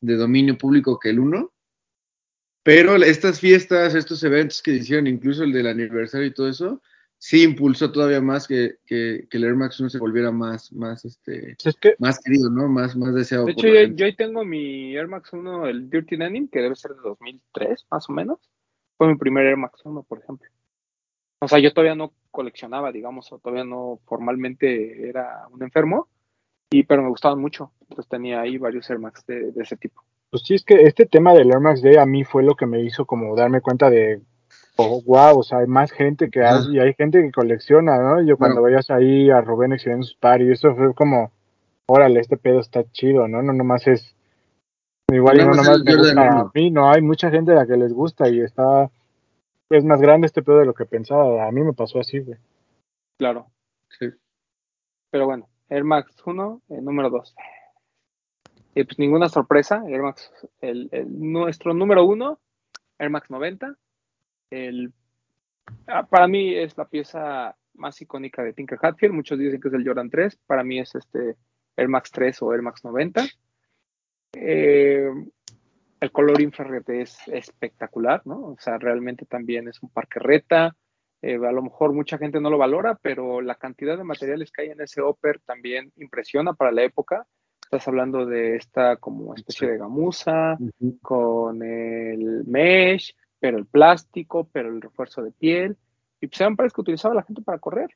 de dominio público que el 1, pero estas fiestas, estos eventos que hicieron, incluso el del aniversario y todo eso, sí impulsó todavía más que, que, que el Air Max 1 se volviera más, más, este, Es que más querido, ¿no? Más, más deseado. De por hecho, la yo, yo ahí tengo mi Air Max 1, el Dirty Denim, que debe ser de 2003, más o menos. Fue mi primer Air Max 1, por ejemplo. O sea, yo todavía no coleccionaba, digamos, o todavía no formalmente era un enfermo, y pero me gustaban mucho. Entonces tenía ahí varios Air Max de, de ese tipo. Pues sí, es que este tema del Air Max Day a mí fue lo que me hizo como darme cuenta de, oh, wow, o sea, hay más gente que hace y hay gente que colecciona, ¿no? Yo cuando Bueno. veías ahí a Rubén exhibiendo sus par y eso fue como, órale, este pedo está chido, ¿no? No nomás es, igual no más nomás el me gusta a mí, no, hay mucha gente a la que les gusta y está, es más grande este pedo de lo que pensaba, a mí me pasó así, güey. Claro. Sí. Pero bueno, Air Max 1, el número 2. Y pues ninguna sorpresa, Air Max, el, nuestro número 1, Air Max 90. El, ah, para mí es la pieza más icónica de Tinker Hatfield. Muchos dicen que es el Jordan 3. Para mí es este Air Max 3 o Air Max 90. Eh, el color infrared es espectacular, ¿no? O sea, realmente también es un parque reta. Eh, a lo mejor mucha gente no lo valora, pero la cantidad de materiales que hay en ese upper también impresiona para la época. Estás hablando de esta como especie de gamuza, con el mesh, pero el plástico, pero el refuerzo de piel. Y pues eran pares que utilizaba la gente para correr.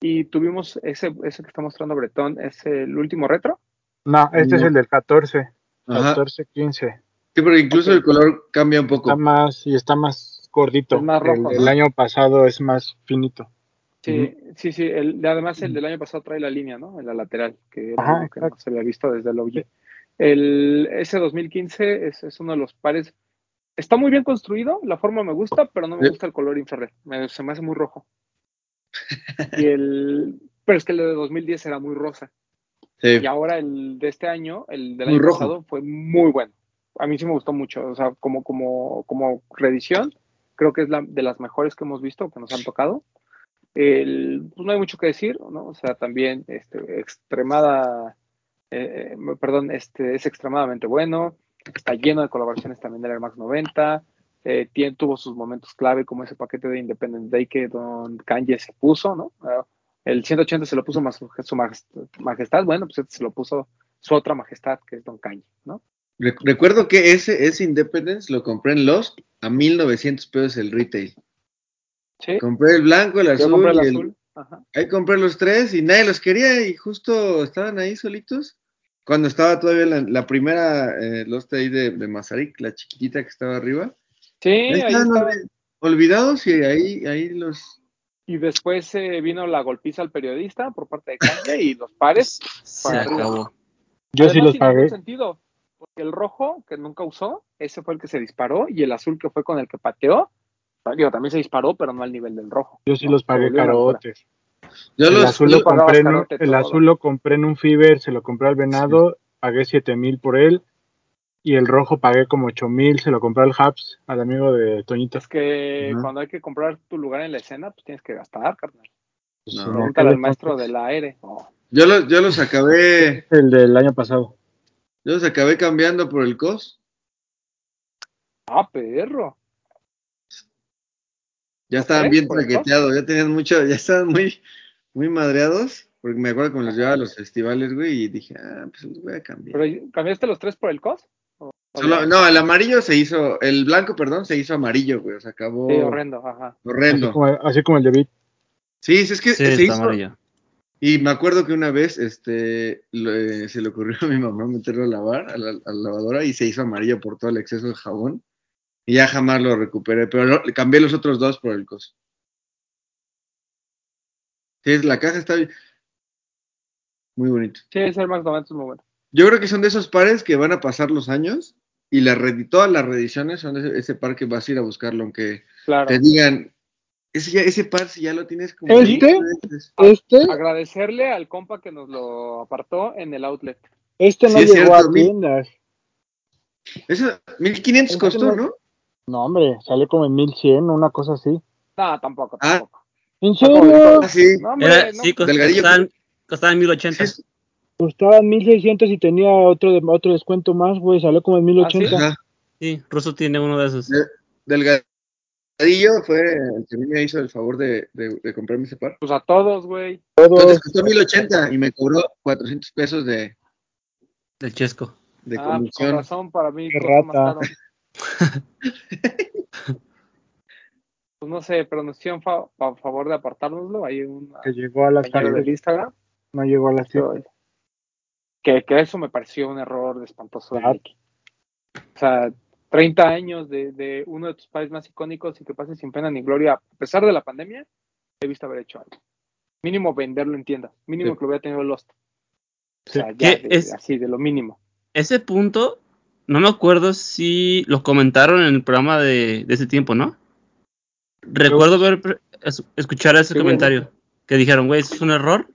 Y tuvimos ese, ese que está mostrando Bretón, es el último retro. No, este es el del 14, Ajá. 14, 15. Sí, pero incluso el color cambia un poco. Está más, y está más gordito. Es más rojo, el, año pasado es más finito. Sí, sí, sí. El, además, el del año pasado trae la línea, ¿no? En la lateral, que era Ajá, que no se había visto desde el OG. El, ese 2015 es, es uno de los pares. Está muy bien construido, la forma me gusta, pero no me gusta el color infrared. Me- se me hace muy rojo. Y el, pero es que el de 2010 era muy rosa. Sí. Y ahora el de este año, el del Muy año rojo. pasado, fue muy bueno. A mí sí me gustó mucho. O sea, como, como, como reedición, creo que es la, de las mejores que hemos visto, que nos han tocado. Pues no hay mucho que decir, ¿no? O sea, también este, extremada, eh, perdón, este, es extremadamente bueno. Está lleno de colaboraciones también del Air Max 90. Eh, tiene, tuvo sus momentos clave, como ese paquete de Independence Day que Don Kanye se puso, ¿no? Ah, el 180 se lo puso su majestad, bueno, pues este se lo puso su otra majestad, que es Don Kanye, ¿no? Re- Recuerdo que ese, ese Independence lo compré en Lost a 1900 pesos el retail. Sí, Compré el blanco, el yo azul. compré el y el- azul. Ajá. Ahí compré los tres y nadie los quería y justo estaban ahí solitos. Cuando estaba todavía la, la primera eh, Lost ahí de, de Mazarik, la chiquitita que estaba arriba. Sí, ahí ahí estaban estaba. olvi- olvidados y ahí, ahí los... Y después eh, vino la golpiza al periodista por parte de Kanye y los pares. Se acabó. Yo sí los pagué. sentido. El rojo, que nunca usó, ese fue el que se disparó, y el azul, que fue con el que pateó, digo, también se disparó, pero no al nivel del rojo. Yo sí ¿no? los pagué carotes. Yo el los, azul, yo- lo compré en el azul lo compré en un Fiber, se lo compré al venado, pagué 7 mil por él. Y el rojo pagué como 8 mil, se lo compré al Habs, al amigo de Toñito. Es que cuando hay que comprar tu lugar en la escena, pues tienes que gastar, carnal. Pues, No. Pregúntale al maestro del aire. No. yo los, yo los acabé, El del año pasado. Yo los acabé cambiando por el COS. Ah, perro. Ya estaban ¿Tres bien traqueteados, ya tenían mucho, ya estaban muy, muy madreados. Porque me acuerdo cuando los llevaba a los festivales, güey, y dije, ah, pues los voy a cambiar. ¿Pero cambiaste los tres por el COS? No, el amarillo se hizo, el blanco, perdón, se hizo amarillo, güey, o sea, acabó Sí, horrendo, ajá. Así horrendo. como, así como el de Beat. Sí, sí, es que Sí, se está hizo, amarillo. Y me acuerdo que una vez, este, lo- eh, se le ocurrió a mi mamá meterlo a lavar, a la, a la lavadora, y se hizo amarillo por todo el exceso de jabón, y ya jamás lo recuperé, pero lo- cambié los otros dos por el cos. Sí, la caja está bien- muy bonito. Sí, ese Air Max 90 es muy bueno. Yo creo que son de esos pares que van a pasar los años, y la red- todas las reediciones son de ese, ese par que vas a ir a buscarlo, aunque Claro. te digan, ese, ya- ese par si ya lo tienes como... ¿Este? diez veces". Este, Agradecerle al compa que nos lo apartó en el outlet. este no Sí, es llegó cierto, a mil- tiendas. Eso, 1500 Ese costó, no- ¿no? No, hombre, salió como en 1100, una cosa así. No, tampoco, Ah. tampoco. ¿En serio? Ah, sí. No, hombre, Era, no. sí, cost- Delgadillo. costaban, costaban 1080. Sí, Costaban 1600 y tenía otro, de- otro descuento más, güey. Salió como en 1080. Ajá. Sí, Russo tiene uno de esos. Delgadillo fue el que a mí me hizo el favor de, de, de comprarme ese par. Pues a todos, güey. Todo- Entonces costó 1080 y me cobró 400 pesos de, Del Chesco. de Ah, pues con comisión. razón, para mí Qué rata. Pues no sé, pero nos hicieron fa- fa- favor de apartárnoslo. Hay un que llegó a las compañero tardes, del Instagram. no llegó a las tiendas. Que, que eso me pareció un error de espantoso Claro. O sea, 30 años de, de uno de tus países más icónicos y que pase sin pena ni gloria, a pesar de la pandemia, he visto haber hecho algo. Mínimo venderlo en tiendas. Mínimo Sí. que lo hubiera tenido Lost. O sea, ya, ¿Qué de- es? así, de lo mínimo. Ese punto, no me acuerdo si lo comentaron en el programa de, de ese tiempo, ¿no? Recuerdo ver, es- escuchar ese Sí, comentario. Que dijeron, güey, es un error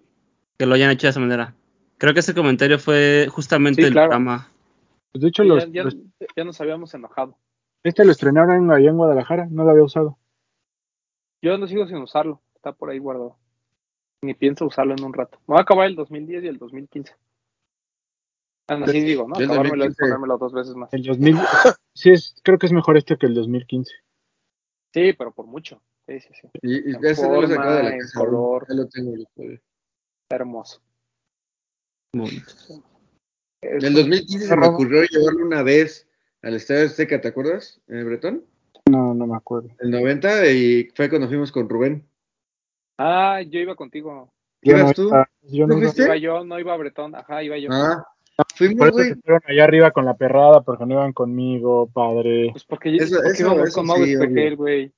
que lo hayan hecho de esa manera. Creo que ese comentario fue justamente Sí, claro. programa. Pues de hecho, Sí, los, ya, ya- los- ya nos habíamos enojado. este lo estrenaron allá en Guadalajara, no lo había usado. Yo no sigo sin usarlo. Está por ahí guardado. Ni pienso usarlo en un rato. Me voy a acabar el 2010 y el 2015. Ah, no, así digo, ¿no? Acabármelo y 2015. ponérmelo dos veces más. El 2000, sí, es, creo que es mejor este que el 2015. Sí, pero por mucho. Sí, sí, sí. Y, y En ese lo de la forma, en casa. color. Ya lo tengo. Está hermoso. Muy bonito. En Eso- el 2015 se me ocurrió llevarlo una vez al Estadio Azteca, ¿te acuerdas? En el Bretón. No, no me acuerdo. El 90 y fue cuando fuimos con Rubén. Ah, yo iba contigo. ¿Ibas no tú? iba- yo ¿Tú no iba. fuiste? Iba yo, no iba a Bretón. Ajá, iba yo. Ah, Por fuimos, eso güey. se fueron allá arriba con la perrada, porque no iban conmigo, padre. Pues porque, Eso- porque eso- íbamos eso con Mau sí, Espejel, güey.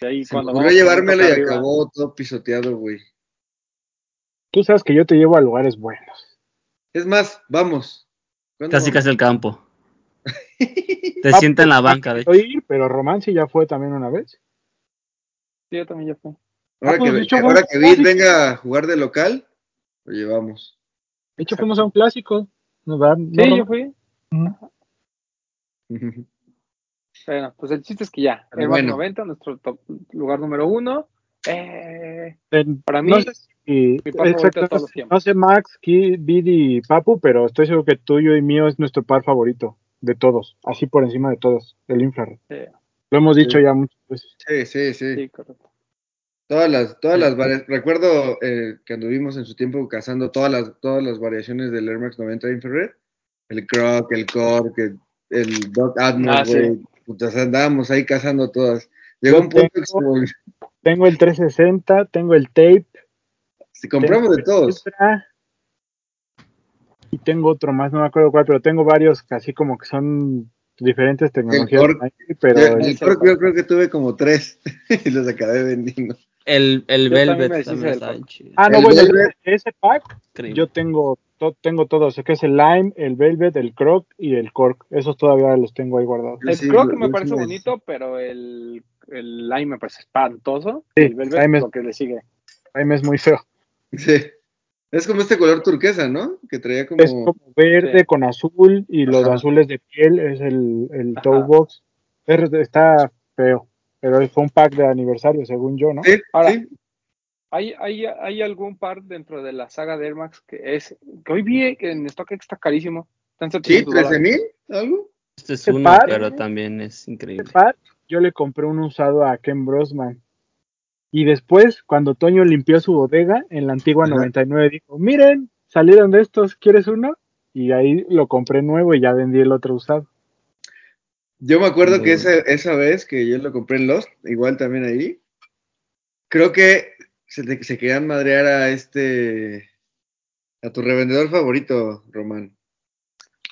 Y ahí Se me cuando vamos llevármelo y acá acabó todo pisoteado, güey. Tú sabes que yo te llevo a lugares buenos. Es más, vamos. ¿Cuándo Casi vamos? casi el campo. Te Ah, sienta en la banca, de ir, pero Romance ya fue también una vez. Sí, yo también ya fui. Ahora, Ah, pues, que, hecho, ahora que Vid venga a jugar de local, lo llevamos. De hecho, fuimos a un clásico. ¿no, verdad? ¿No, Sí, yo fui. Bueno, pues el chiste es que ya. Pero El bueno. 90, nuestro top- lugar número uno. Eh, Para mí, no sé si- de exacto, todos los no sé- tiempos. no sé Max, Ki, Bid y Papu, pero estoy seguro que tuyo y mío es nuestro par favorito de todos, así por encima de todos, el infrared. Sí. Lo hemos dicho Sí. ya muchas veces. Sí, sí, sí. sí, correcto. Todas las, todas Sí. las vari- recuerdo eh, que anduvimos en su tiempo cazando todas las, todas las variaciones del Air Max 90 Infrared. El Croc, el Cork, el, el Doc Atmos, Ah, güey. Andábamos ahí cazando todas. Llegó Yo un punto que Tengo el 360, tengo el tape, si compramos de el todos. Y tengo otro más, no me acuerdo cuál, pero tengo varios que así como que son diferentes tecnologías. Cork. ahí, pero Yo- el- el Cork yo creo que tuve como tres y los acabé vendiendo. El, el también Velvet también bien chido. ah, no, el bueno, Velvet. ese pack Increíble. yo tengo to- tengo todos, que es el Lime, el Velvet, el Croc y el Cork. Esos todavía los tengo ahí guardados. El sí, Croc me parece bonito, pero el, el Lime me parece espantoso. Sí, el Velvet Lime es- lo que le sigue. Prime es muy feo. Sí. Es como este color turquesa, ¿no? Que traía como. Es como verde Sí. con azul y los azules de piel es el, el toe box. Es- está feo, pero fue un pack de aniversario, según yo, ¿no? Sí, Ahora, sí. ¿Hay, hay, ¿Hay algún par dentro de la saga de Air Max que es que hoy vi que en StockX está carísimo? Están Sí, 700 13 dólares. mil, algo. Este es ¿Qué uno, par? pero también es increíble. Este yo le compré un usado a Ken Brosman. Y después, cuando Toño limpió su bodega en la antigua Ajá. 99, dijo, miren, salieron de estos, ¿quieres uno? Y ahí lo compré nuevo y ya vendí el otro usado. Yo me acuerdo que esa, esa vez que yo lo compré en Lost, igual también ahí, creo que se, te- se querían madrear a este, a tu revendedor favorito, Román,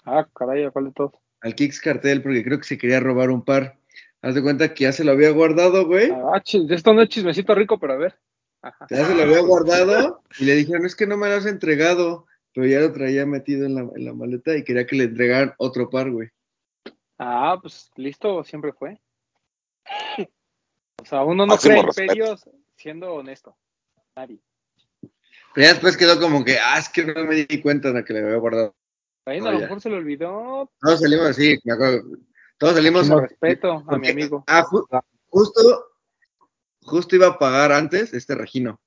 Ah, caray, ¿a cuál de todos? al Kix Cartel, porque creo que se quería robar un par. Haz de cuenta que ya se lo había guardado, güey. Ah, chis- esto no es chismecito rico, pero a ver. Ajá. Ya se lo había guardado y le dijeron, es que no me lo has entregado, pero ya lo traía metido en la, en la maleta y quería que le entregaran otro par, güey. Ah, pues listo, siempre fue. O sea, uno no Máximo crea respeto. imperios siendo honesto. Nadie. Pero ya después quedó como que, ah, es que no me di cuenta de que le había guardado. Bueno, Oh, a lo ya. mejor se le olvidó. Todos salimos así, me acuerdo. Todos salimos. Con respeto a mi amigo. Ah, ju- justo, justo iba a pagar antes este Regino.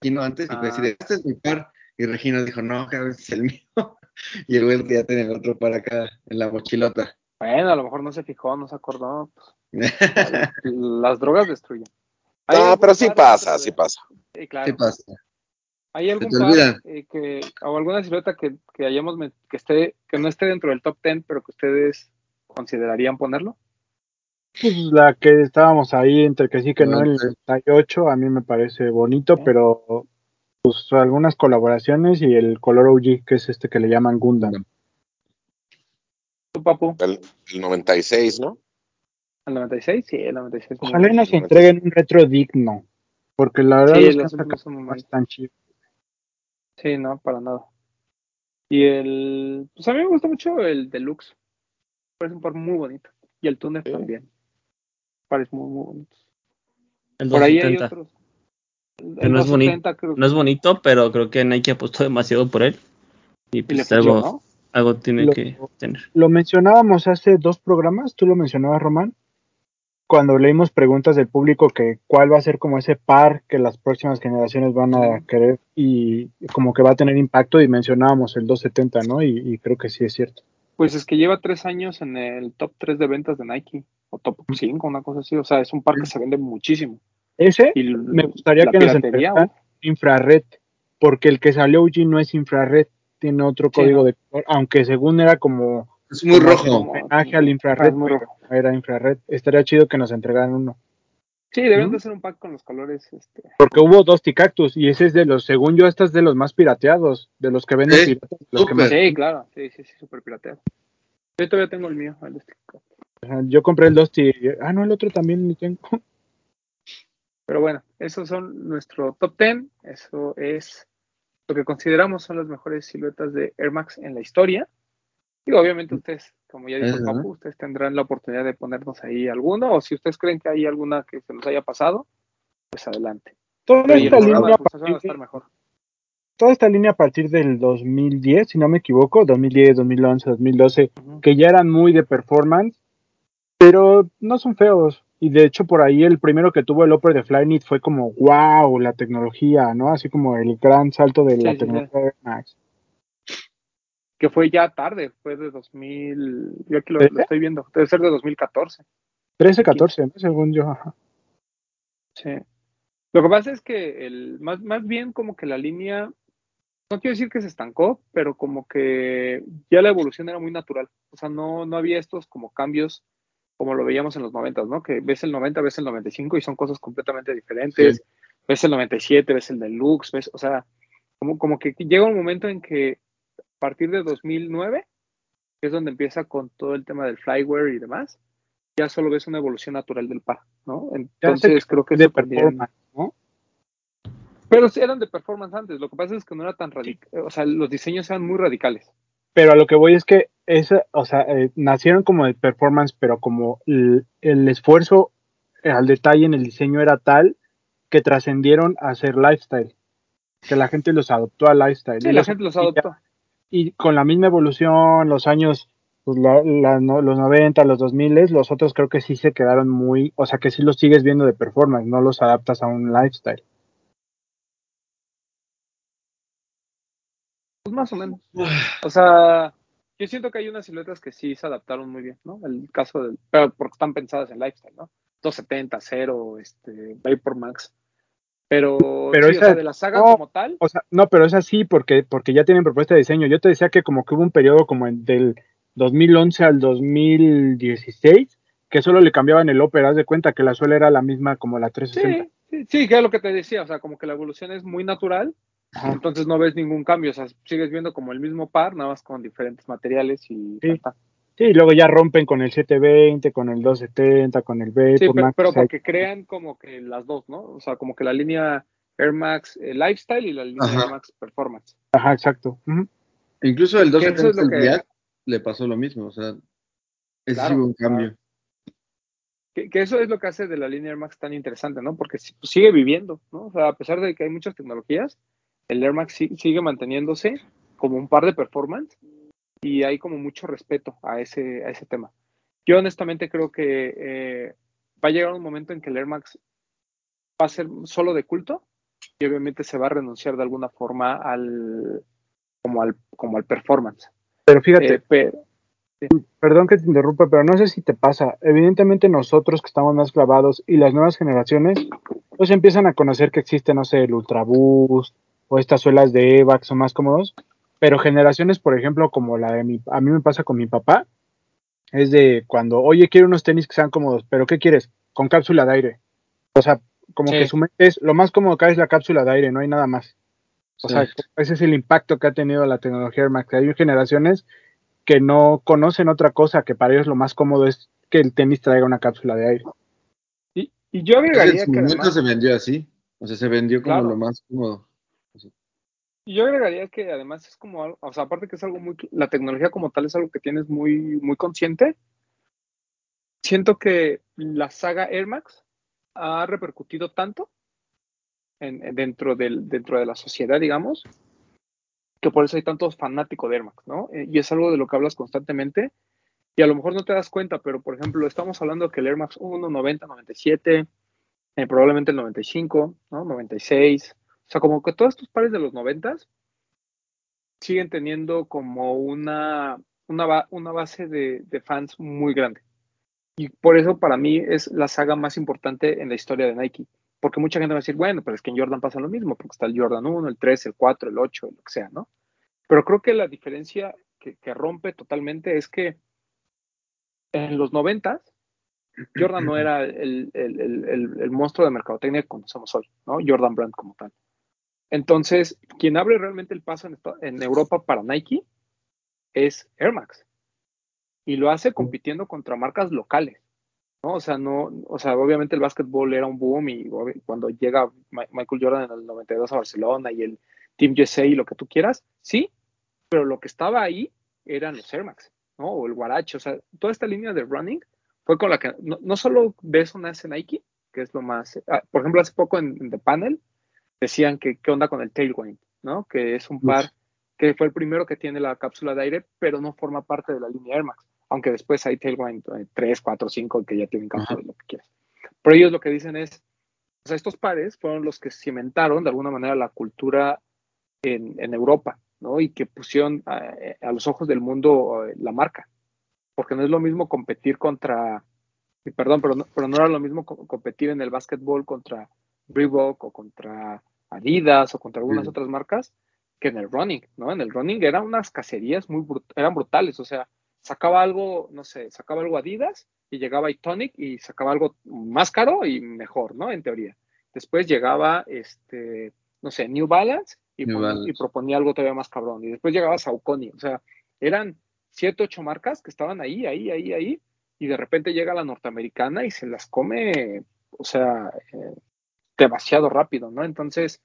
Regino antes y Ah. fue así de, este es mi par. Y Regino dijo, no, cabrón, este es el mío. Y el güey ya tenía el otro par acá en la mochilota. Bueno, a lo mejor no se fijó, no se acordó. pues, las drogas destruyen. ¿Hay No, pero sí pasa, sí pasa. Sí, claro. ¿Qué pasa? ¿Hay algún par eh, que, o alguna silueta que, que hayamos que esté, que no esté dentro del top 10, pero que ustedes considerarían ponerlo? Pues la que estábamos ahí entre que sí que no, el Sí. 98 a mí me parece bonito, Sí. pero pues algunas colaboraciones y el color OG, que es este que le llaman Gundam. ¿Tú, papu? El, el 96, ¿no? ¿El 96? Sí, el 96. muy Ojalá nos entreguen un retro digno, porque la verdad Sí, los que los han últimos sacado no están chidos. Sí, no, para nada. Y el. Pues a mí me gusta mucho el deluxe. Parece un par muy bonito. Y el túnel Sí. también. Parece muy, muy bonito. El Por ahí hay 270. otros. El, Que no es 270 creo que No es bonito, pero creo que Nike apostó demasiado por él. Y pues algo, ¿no? algo tiene Lo- que tener. Lo mencionábamos hace dos programas, tú lo mencionabas, Román, cuando leímos preguntas del público que cuál va a ser como ese par que las próximas generaciones van a querer y como que va a tener impacto y mencionábamos el 270, ¿no? Y, y creo que sí es cierto. Pues es que lleva tres años en el top 3 de ventas de Nike. O top 5, una cosa así. O sea, es un par que se vende muchísimo. Ese Y me gustaría que nos entregaran infrared, porque el que salió OG no es infrared, tiene otro Sí, código no. de color, aunque según era como Es muy como rojo. homenaje al Ah, infrared, es muy rojo. era infrared. Estaría chido que nos entregaran uno. Sí, deben ¿Mm? de hacer un pack con los colores. Este, Porque hubo dos Cactus y ese es de los, según yo, este es de los más pirateados, de los que venden Sí, piratas, de los que más- Sí, claro, sí, sí, sí, súper pirateado. Yo todavía tengo el mío, el de Stick. Ajá, Yo compré el Dusty. Ah, no, el otro también lo tengo. Pero bueno, esos son nuestro top 10. Eso es lo que consideramos son las mejores siluetas de Air Max en la historia. Y obviamente ustedes, como ya dijo el. Papu, ustedes tendrán la oportunidad de ponernos ahí alguno, o si ustedes creen que hay alguna que se nos haya pasado, pues adelante. Toda Pero esta, línea pulsación va a partir estar mejor. toda esta línea a partir del 2010, si no me equivoco, 2010, 2011, 2012, Ujú. que ya eran muy de performance, pero no son feos. Y de hecho, por ahí el primero que tuvo el Upper de Flyknit fue como, wow, la tecnología, ¿no? Así como el gran salto de Sí, la sí, sí. tecnología de Air Max. Que fue ya tarde, fue de 2000, yo aquí lo, estoy viendo, debe ser de 2014. 13, 14, ¿no? Según yo. ajá. Sí. Lo que pasa es que el, más, más bien como que la línea, no quiero decir que se estancó, pero como que ya la evolución era muy natural. O sea, no, no había estos como cambios como lo veíamos en los 90, ¿no? Que ves el 90, ves el 95 y son cosas completamente diferentes. Ves el 97, ves el deluxe, ves, o sea, como, como que llega un momento en que partir de 2009, que es donde empieza con todo el tema del flyware y demás, ya solo ves una evolución natural del par, ¿no? Entonces creo que de performance, ¿no? pero sí eran de performance antes. Lo que pasa es que no era tan radical. O sea, los diseños eran muy radicales. Pero a lo que voy es que esa, o sea, eh, nacieron como de performance, pero como el, el esfuerzo al detalle en el diseño era tal que trascendieron a ser lifestyle, que la gente los adoptó al lifestyle. Sí, Y la gente los adoptó. Y con la misma evolución, los años, pues, la- la- no- los 90, los 2000, los otros creo que sí se quedaron muy, o sea que sí los sigues viendo de performance, no los adaptas a un lifestyle. Pues más o menos. O sea, yo siento que hay unas siluetas que sí se adaptaron muy bien, ¿no? El caso del, pero porque están pensadas en lifestyle, ¿no? 270, 0, este, Vapor Max. Pero, Pero sí, o esa- sea, de la saga no. como tal, O sea, no, pero es así porque, porque ya tienen propuesta de diseño. Yo te decía que como que hubo un periodo como en- del 2011 al 2016 que solo le cambiaban el Opera, haz de cuenta que la suela era la misma como la 360. sí, sí, sí, que es lo que te decía, o sea, como que la evolución es muy natural, Ajá. entonces no ves ningún cambio, o sea, sigues viendo como el mismo par, nada más con diferentes materiales y Sí. Sí, y luego ya rompen con el 720, con el 270, con el Vapor Sí, pero, Max, pero porque crean como que las dos, ¿no? O sea, como que la línea Air Max eh, Lifestyle y la línea Ajá. Air Max Performance. Ajá, exacto. Incluso el Que eso es 270 lo que- React le pasó lo mismo, o sea, ese Claro, sí hubo un cambio. Que, que eso es lo que hace de la línea Air Max tan interesante, ¿no? Porque pues, sigue viviendo, ¿no? O sea, a pesar de que hay muchas tecnologías, el Air Max sí- sigue manteniéndose como un par de performance y hay como mucho respeto a ese, a ese tema. Yo honestamente creo que eh, va a llegar un momento en que el Air Max va a ser solo de culto y obviamente se va a renunciar de alguna forma al como al, como al performance. Pero fíjate, Eh, pero, perdón que te interrumpa, pero no sé si te pasa. Evidentemente nosotros que estamos más clavados y las nuevas generaciones, pues empiezan a conocer que existe, no sé, el Ultra Boost o estas suelas de Evax son más cómodos. Pero generaciones, por ejemplo, como la de mi, a mí me pasa con mi papá, es de cuando, oye, quiero unos tenis que sean cómodos, pero ¿qué quieres? Con cápsula de aire. O sea, como Sí. que su mente es, lo más cómodo acá es la cápsula de aire, no hay nada más. O Sí. sea, ese es el impacto que ha tenido la tecnología Air Max. Hay generaciones que no conocen otra cosa, que para ellos lo más cómodo es que el tenis traiga una cápsula de aire. y, y yo Es que agregaría en su que momento además, se vendió así, o sea, se vendió como Claro. lo más cómodo. Yo agregaría que además es como algo, o sea, aparte que es algo muy, la tecnología como tal es algo que tienes muy, muy consciente. Siento que la saga Air Max ha repercutido tanto en, en- dentro, del, dentro de la sociedad, digamos, que por eso hay tantos fanáticos de Air Max, ¿no? Eh, Y es algo de lo que hablas constantemente. Y a lo mejor no te das cuenta, pero por ejemplo, estamos hablando que el Air Max 1, 90, 97, eh, probablemente el 95, ¿no? 96. O sea, como que todos estos pares de los 90 siguen teniendo como una, una, una base de, de fans muy grande. Y por eso para mí es la saga más importante en la historia de Nike. Porque mucha gente va a decir, bueno, pero es que en Jordan pasa lo mismo, porque está el Jordan 1, el 3, el 4, el 8, lo que sea, ¿no? Pero creo que la diferencia que, que rompe totalmente es que en los 90 Jordan no era el, el, el, el, el monstruo de mercadotecnia que conocemos hoy, ¿no? Jordan Brand como tal. Entonces, quien abre realmente el paso en, Europa para Nike es Air Max. Y lo hace compitiendo contra marcas locales. ¿no? O sea, no, o sea, obviamente el básquetbol era un boom y cuando llega Michael Jordan en el 92 a Barcelona y el Team USA y lo que tú quieras, sí, pero lo que estaba ahí eran los Air Max, ¿no? O el Guarache, o sea, toda esta línea de running fue con la que no, solo ves una en Nike, que es lo más, ah, por ejemplo, hace poco en, en The Panel decían que qué onda con el Tailwind, ¿no? Que es un par que fue el primero que tiene la cápsula de aire, pero no forma parte de la línea Air Max, aunque después hay Tailwind eh, 3, 4, 5 que ya tienen cápsula lo que quieras. Pero ellos lo que dicen es, o sea, estos pares fueron los que cimentaron de alguna manera la cultura en, en Europa, ¿no? Y que pusieron a, a los ojos del mundo eh, la marca. Porque no es lo mismo competir contra, y perdón, pero no, pero no era lo mismo co- competir en el básquetbol contra Reebok o contra Adidas o contra algunas otras marcas que en el running, ¿no? En el running eran unas cacerías muy brut- eran brutales, o sea, sacaba algo, no sé, sacaba algo Adidas y llegaba Tonic y sacaba algo más caro y mejor, ¿no? En teoría. Después llegaba, este, no sé, New Balance y, New pon- Balance. y proponía algo todavía más cabrón. Y después llegaba Saucony, o sea, eran siete, ocho marcas que estaban ahí, ahí, ahí, ahí, y de repente llega la norteamericana y se las come, o sea, eh, demasiado rápido, ¿no? Entonces,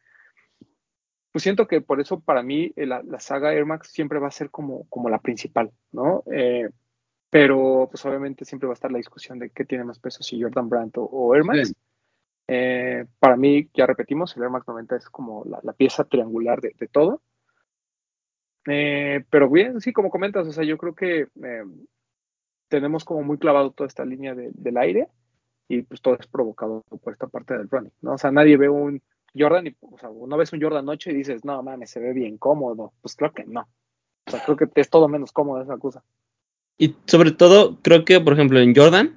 pues siento que por eso para mí eh, la, la saga Air Max siempre va a ser como, como la principal, ¿no? Eh, pero pues obviamente siempre va a estar la discusión de qué tiene más peso, si Jordan Brand o, o Air Max. Sí. Eh, para mí, ya repetimos, el Air Max 90 es como la, la pieza triangular de, de todo. Eh, pero bien, sí, como comentas, o sea, yo creo que tenemos como muy clavado toda esta línea de, del aire y pues todo es provocado por esta parte del running, ¿no? O sea, nadie ve un Jordan y, o sea, no ves un Jordan 8 y dices, no mames, se ve bien cómodo. Pues creo que no. O sea, creo que es todo menos cómodo esa cosa. Y sobre todo, creo que, por ejemplo, en Jordan,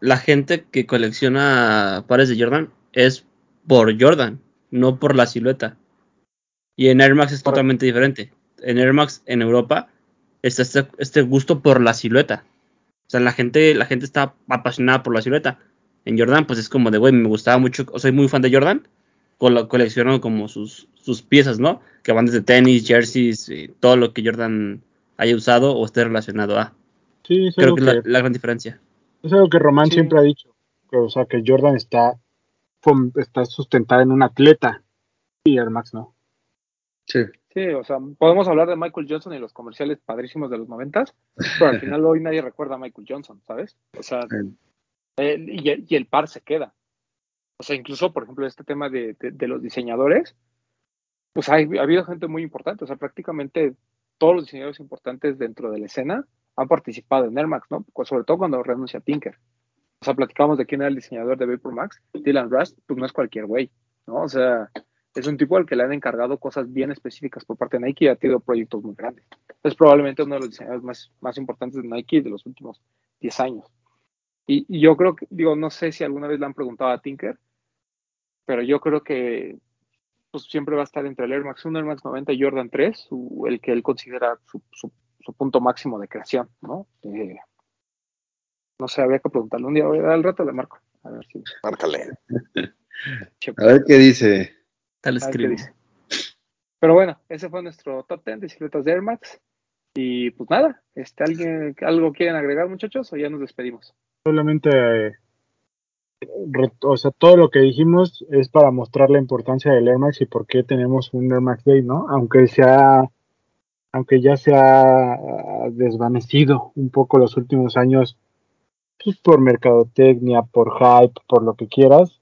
la gente que colecciona pares de Jordan es por Jordan, no por la silueta. Y en Air Max es Correcto. totalmente diferente. En Air Max en Europa está este, este gusto por la silueta. O sea, la gente, la gente está apasionada por la silueta. En Jordan, pues es como de, güey, me gustaba mucho, o soy muy fan de Jordan, col- colecciono como sus, sus piezas, ¿no? Que van desde tenis, jerseys, y todo lo que Jordan haya usado o esté relacionado a. Sí, es Creo algo que es la, gran diferencia. es algo que Román Sí. siempre ha dicho. Que, o sea, que Jordan está, está sustentada en un atleta y Air Max no. Sí. Sí, o sea, podemos hablar de Michael Johnson y los comerciales padrísimos de los noventas, pero al final hoy nadie recuerda a Michael Johnson, ¿sabes? O sea. Y, el- par se queda. O sea, incluso, por ejemplo, este tema de, los diseñadores, pues ha habido gente muy importante, o sea, prácticamente todos los diseñadores importantes dentro de la escena han participado en Air Max, ¿no? Sobre todo cuando renuncia Tinker. O sea, platicamos de quién era el diseñador de Vapor Max, Dylan Rust, pues no es cualquier güey, ¿no? O sea, es un tipo al que le han encargado cosas bien específicas por parte de Nike y ha tenido proyectos muy grandes. Es probablemente uno de los diseñadores más, más importantes de Nike de los últimos 10 años. Y, y yo creo que, digo, no sé si alguna vez le han preguntado a Tinker, pero yo creo que pues siempre va a estar entre el Air Max 1, Air Max 90 y Jordan 3, su- el que él considera su, su- su punto máximo de creación, ¿no? Eh, no sé, había que preguntarle un día, al rato le marco. A ver si. Márcale. A ver qué dice. Tal a ver qué escribo. dice. Pero bueno, ese fue nuestro top 10 de siluetas de Air Max. Y pues nada, este, ¿alguien, ¿algo quieren agregar, muchachos, o ya nos despedimos? Solamente, eh, o sea, todo lo que dijimos es para mostrar la importancia del Air Max y por qué tenemos un Air Max Day, ¿no? Aunque sea, aunque ya se ha desvanecido un poco los últimos años, pues por mercadotecnia, por hype, por lo que quieras,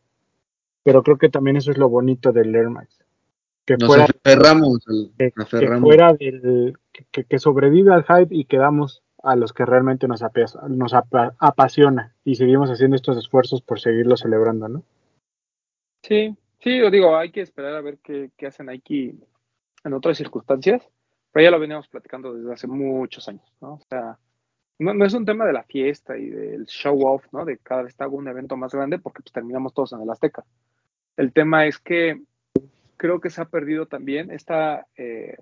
pero creo que también eso es lo bonito del Air Max. Que Nos fuera aferramos. al- que, que aferramos. fuera del que, que- que sobreviva al hype y quedamos a los que realmente nos, apasiona y seguimos haciendo estos esfuerzos por seguirlo celebrando, ¿no? Sí, sí, yo digo, hay que esperar a ver qué, qué hace Nike en otras circunstancias, pero ya lo veníamos platicando desde hace muchos años, ¿no? O sea, no, es un tema de la fiesta y del show off, ¿no? De cada vez hago un evento más grande porque pues terminamos todos en el Azteca. El tema es que creo que se ha perdido también esta, eh,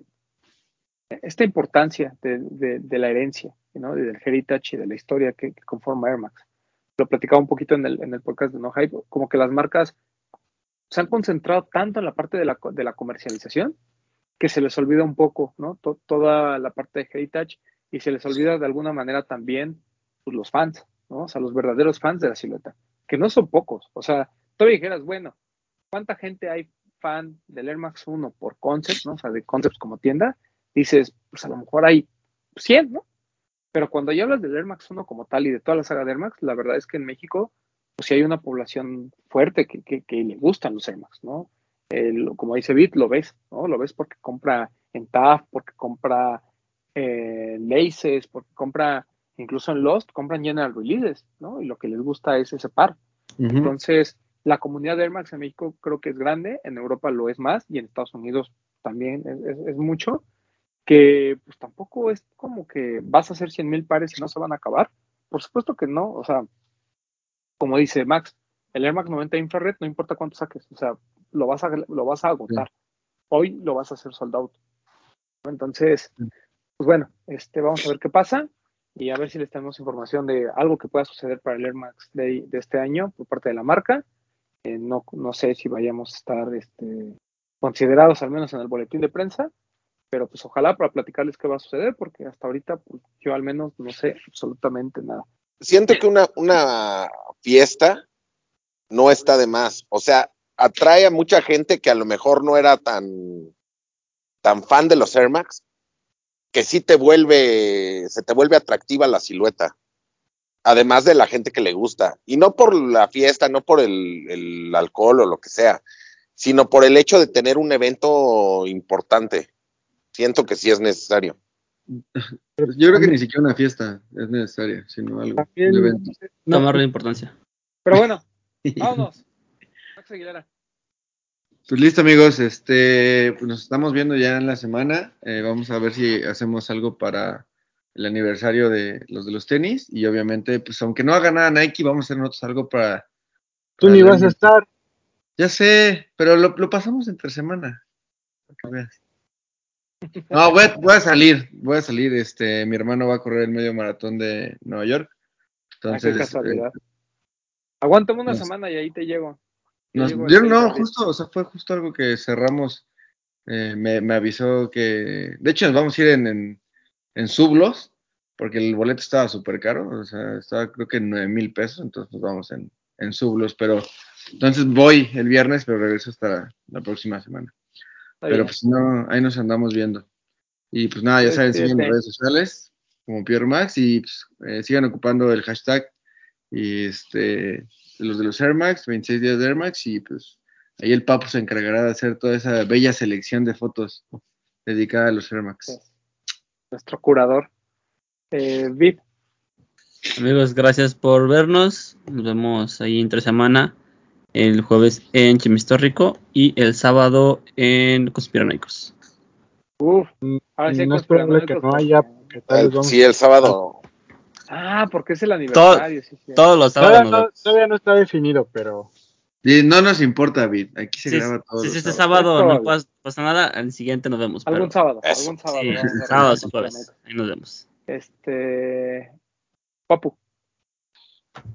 esta importancia de la herencia, ¿no? Y del heritage y de la historia que, conforma Air Max. Lo platicaba un poquito en el, en el podcast de No Hype, como que las marcas se han concentrado tanto en la parte de la, de la comercialización que se les olvida un poco, ¿no? To- toda la parte de heritage y se les olvida de alguna manera también pues, los fans, ¿no? O sea, los verdaderos fans de la silueta, que no son pocos. O sea, todavía dijeras, bueno, ¿cuánta gente hay fan del Air Max 1 por concept, ¿no? O sea, de concepts como tienda, dices, pues a lo mejor hay 100, ¿no? Pero cuando ya hablas del Air Max 1 como tal y de toda la saga de Air Max, la verdad es que en México, pues sí hay una población fuerte que, que, que le gustan los Air Max, ¿no? El- como dice Bit, lo ves, ¿no? Lo ves porque compra en TAF, porque compra eh, Laces, porque compra, incluso en Lost, compran General Releases, ¿no? Y lo que les gusta es ese par. Entonces, la comunidad de Air Max en México creo que es grande, en Europa lo es más y en Estados Unidos también es, es- es mucho, que pues tampoco es como que vas a hacer 100 mil pares y no se van a acabar. Por supuesto que no, o sea, como dice Max, el Air Max 90 infrared no importa cuánto saques, o sea, lo vas a, lo vas a agotar. Hoy lo vas a hacer sold out. Entonces, pues bueno, este, vamos a ver qué pasa y a ver si les tenemos información de algo que pueda suceder para el Air Max de este año por parte de la marca. Eh, no, no sé si vayamos a estar este, considerados al menos en el boletín de prensa, pero pues ojalá para platicarles qué va a suceder, porque hasta ahorita pues, yo al menos no sé absolutamente nada. Siento que una, una fiesta no está de más. O sea, atrae a mucha gente que a lo mejor no era tan, tan fan de los Air Max, que sí te vuelve, se te vuelve atractiva la silueta. además de la gente que le gusta. Y no por la fiesta, no por el, el alcohol o lo que sea, sino por el hecho de tener un evento importante. Siento que sí es necesario. Yo creo que ni siquiera una fiesta es necesaria, sino algo, También- un evento. Tomarle importancia. Pero bueno, vámonos. Max Aguilera. Pues listo amigos, este, pues nos estamos viendo ya en la semana. Eh, vamos a ver si hacemos algo para el aniversario de los de los tenis y obviamente, pues aunque no haga nada Nike, vamos a hacer nosotros algo para. Tú para ni el vas a estar. Ya sé, pero lo, lo pasamos entre semana. para que veas. No, voy a, voy a salir, voy a salir. Este, mi hermano va a correr el medio maratón de Nueva York. Ah, qué Entonces, casualidad. Aguántame una semana y ahí te llego. Yo Nos- llego el yo 30 no, justo, o sea, fue justo algo que cerramos. eh, me, me avisó que, de hecho, nos vamos a ir en, en, en sublos, porque el boleto estaba súper caro, o sea, estaba creo que en nueve mil pesos, entonces nos vamos en, en sublos, pero entonces voy el viernes, pero regreso hasta la próxima semana. Pero pues no, ahí nos andamos viendo. Y pues nada, ya saben, Este, siguen en este. redes sociales como Pierre Max y pues, eh, sigan ocupando el hashtag y este los de los Air Max, 26 días de Air Max y pues ahí el Papo se encargará de hacer toda esa bella selección de fotos dedicada a los Air Max. Sí. Nuestro curador. Eh, Vid, Amigos, gracias por vernos. Nos vemos ahí entre semana. El jueves en Chimistórico y el sábado en Conspiranoicos. Uff. Ahora sí no es probable que no haya, que tal vamos- Sí, el sábado. Ah, porque es el aniversario. sí, sí. Todos los sábados. no, todavía no está definido, pero no nos importa, Vid, aquí se graba todo. si este sábado no pasa nada, al siguiente nos vemos. Algún pero- sábado. Eso. Algún sábado. Sí, los jueves. Ahí nos vemos. Este. Papu.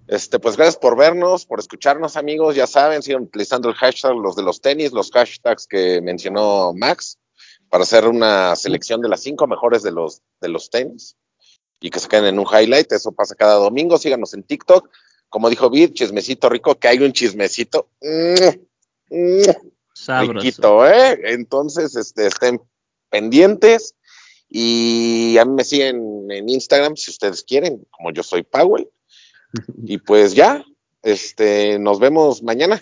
Este, pues gracias por vernos, por escucharnos, amigos. Ya saben, sigan utilizando el hashtag los de los tenis, los hashtags que mencionó Max, para hacer una selección de las cinco mejores de los, de los tenis y que se queden en un highlight. Eso pasa cada domingo. Síganos en TikTok. Como dijo Vid, chismecito rico, que hay un chismecito. mm, mm, Sabroso. riquito, ¿eh? Entonces, este, estén pendientes y a mí me siguen en Instagram si ustedes quieren, como yo soy Powell. Y pues ya, este, nos vemos mañana.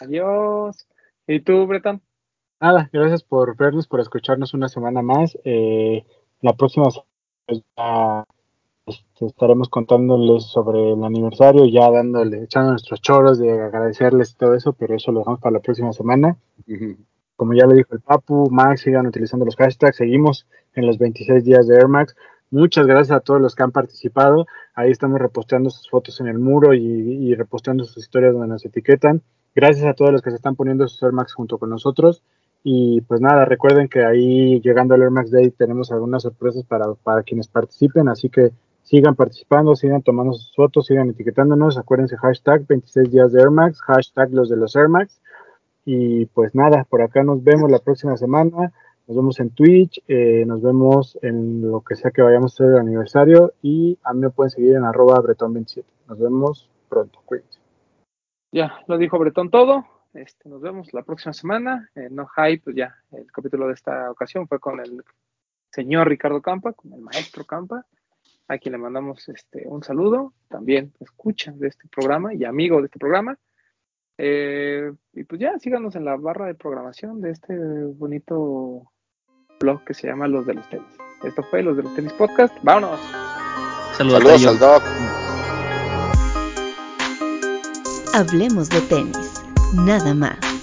Adiós. ¿Y tú, Bretan? nada, gracias por vernos, por escucharnos una semana más. Eh, la próxima semana pues, este, estaremos contándoles sobre el aniversario, ya dándole, echando nuestros choros de agradecerles y todo eso, pero eso lo dejamos para la próxima semana. Como ya lo dijo el Papu, Max, sigan utilizando los hashtags. Seguimos en los 26 días de Air Max. Muchas gracias a todos los que han participado. Ahí estamos reposteando sus fotos en el muro y, y reposteando sus historias donde nos etiquetan. Gracias a todos los que se están poniendo sus Air Max junto con nosotros. Y pues nada, recuerden que ahí llegando al Air Max Day tenemos algunas sorpresas para, para quienes participen. Así que sigan participando, sigan tomando sus fotos, sigan etiquetándonos. Acuérdense, hashtag 26 días de hashtag los de los. Y pues nada, por acá nos vemos la próxima semana. Nos vemos en Twitch, eh, nos vemos en lo que sea que vayamos a hacer el aniversario y a mí me pueden seguir en arroba bretón27. Nos vemos pronto, cuídense. Ya, lo dijo Bretón todo. Este, nos vemos la próxima semana. Eh, no hype, pues ya, el capítulo de esta ocasión fue con el señor Ricardo Campa, con el maestro Campa, a quien le mandamos este, un saludo. También escucha de este programa y amigo de este programa. Eh, y pues ya, síganos en la barra de programación de este bonito blog que se llama Los de los Tenis. Esto fue Los de los Tenis Podcast. Vámonos. Saludos, al Doc. Hablemos de tenis, nada más.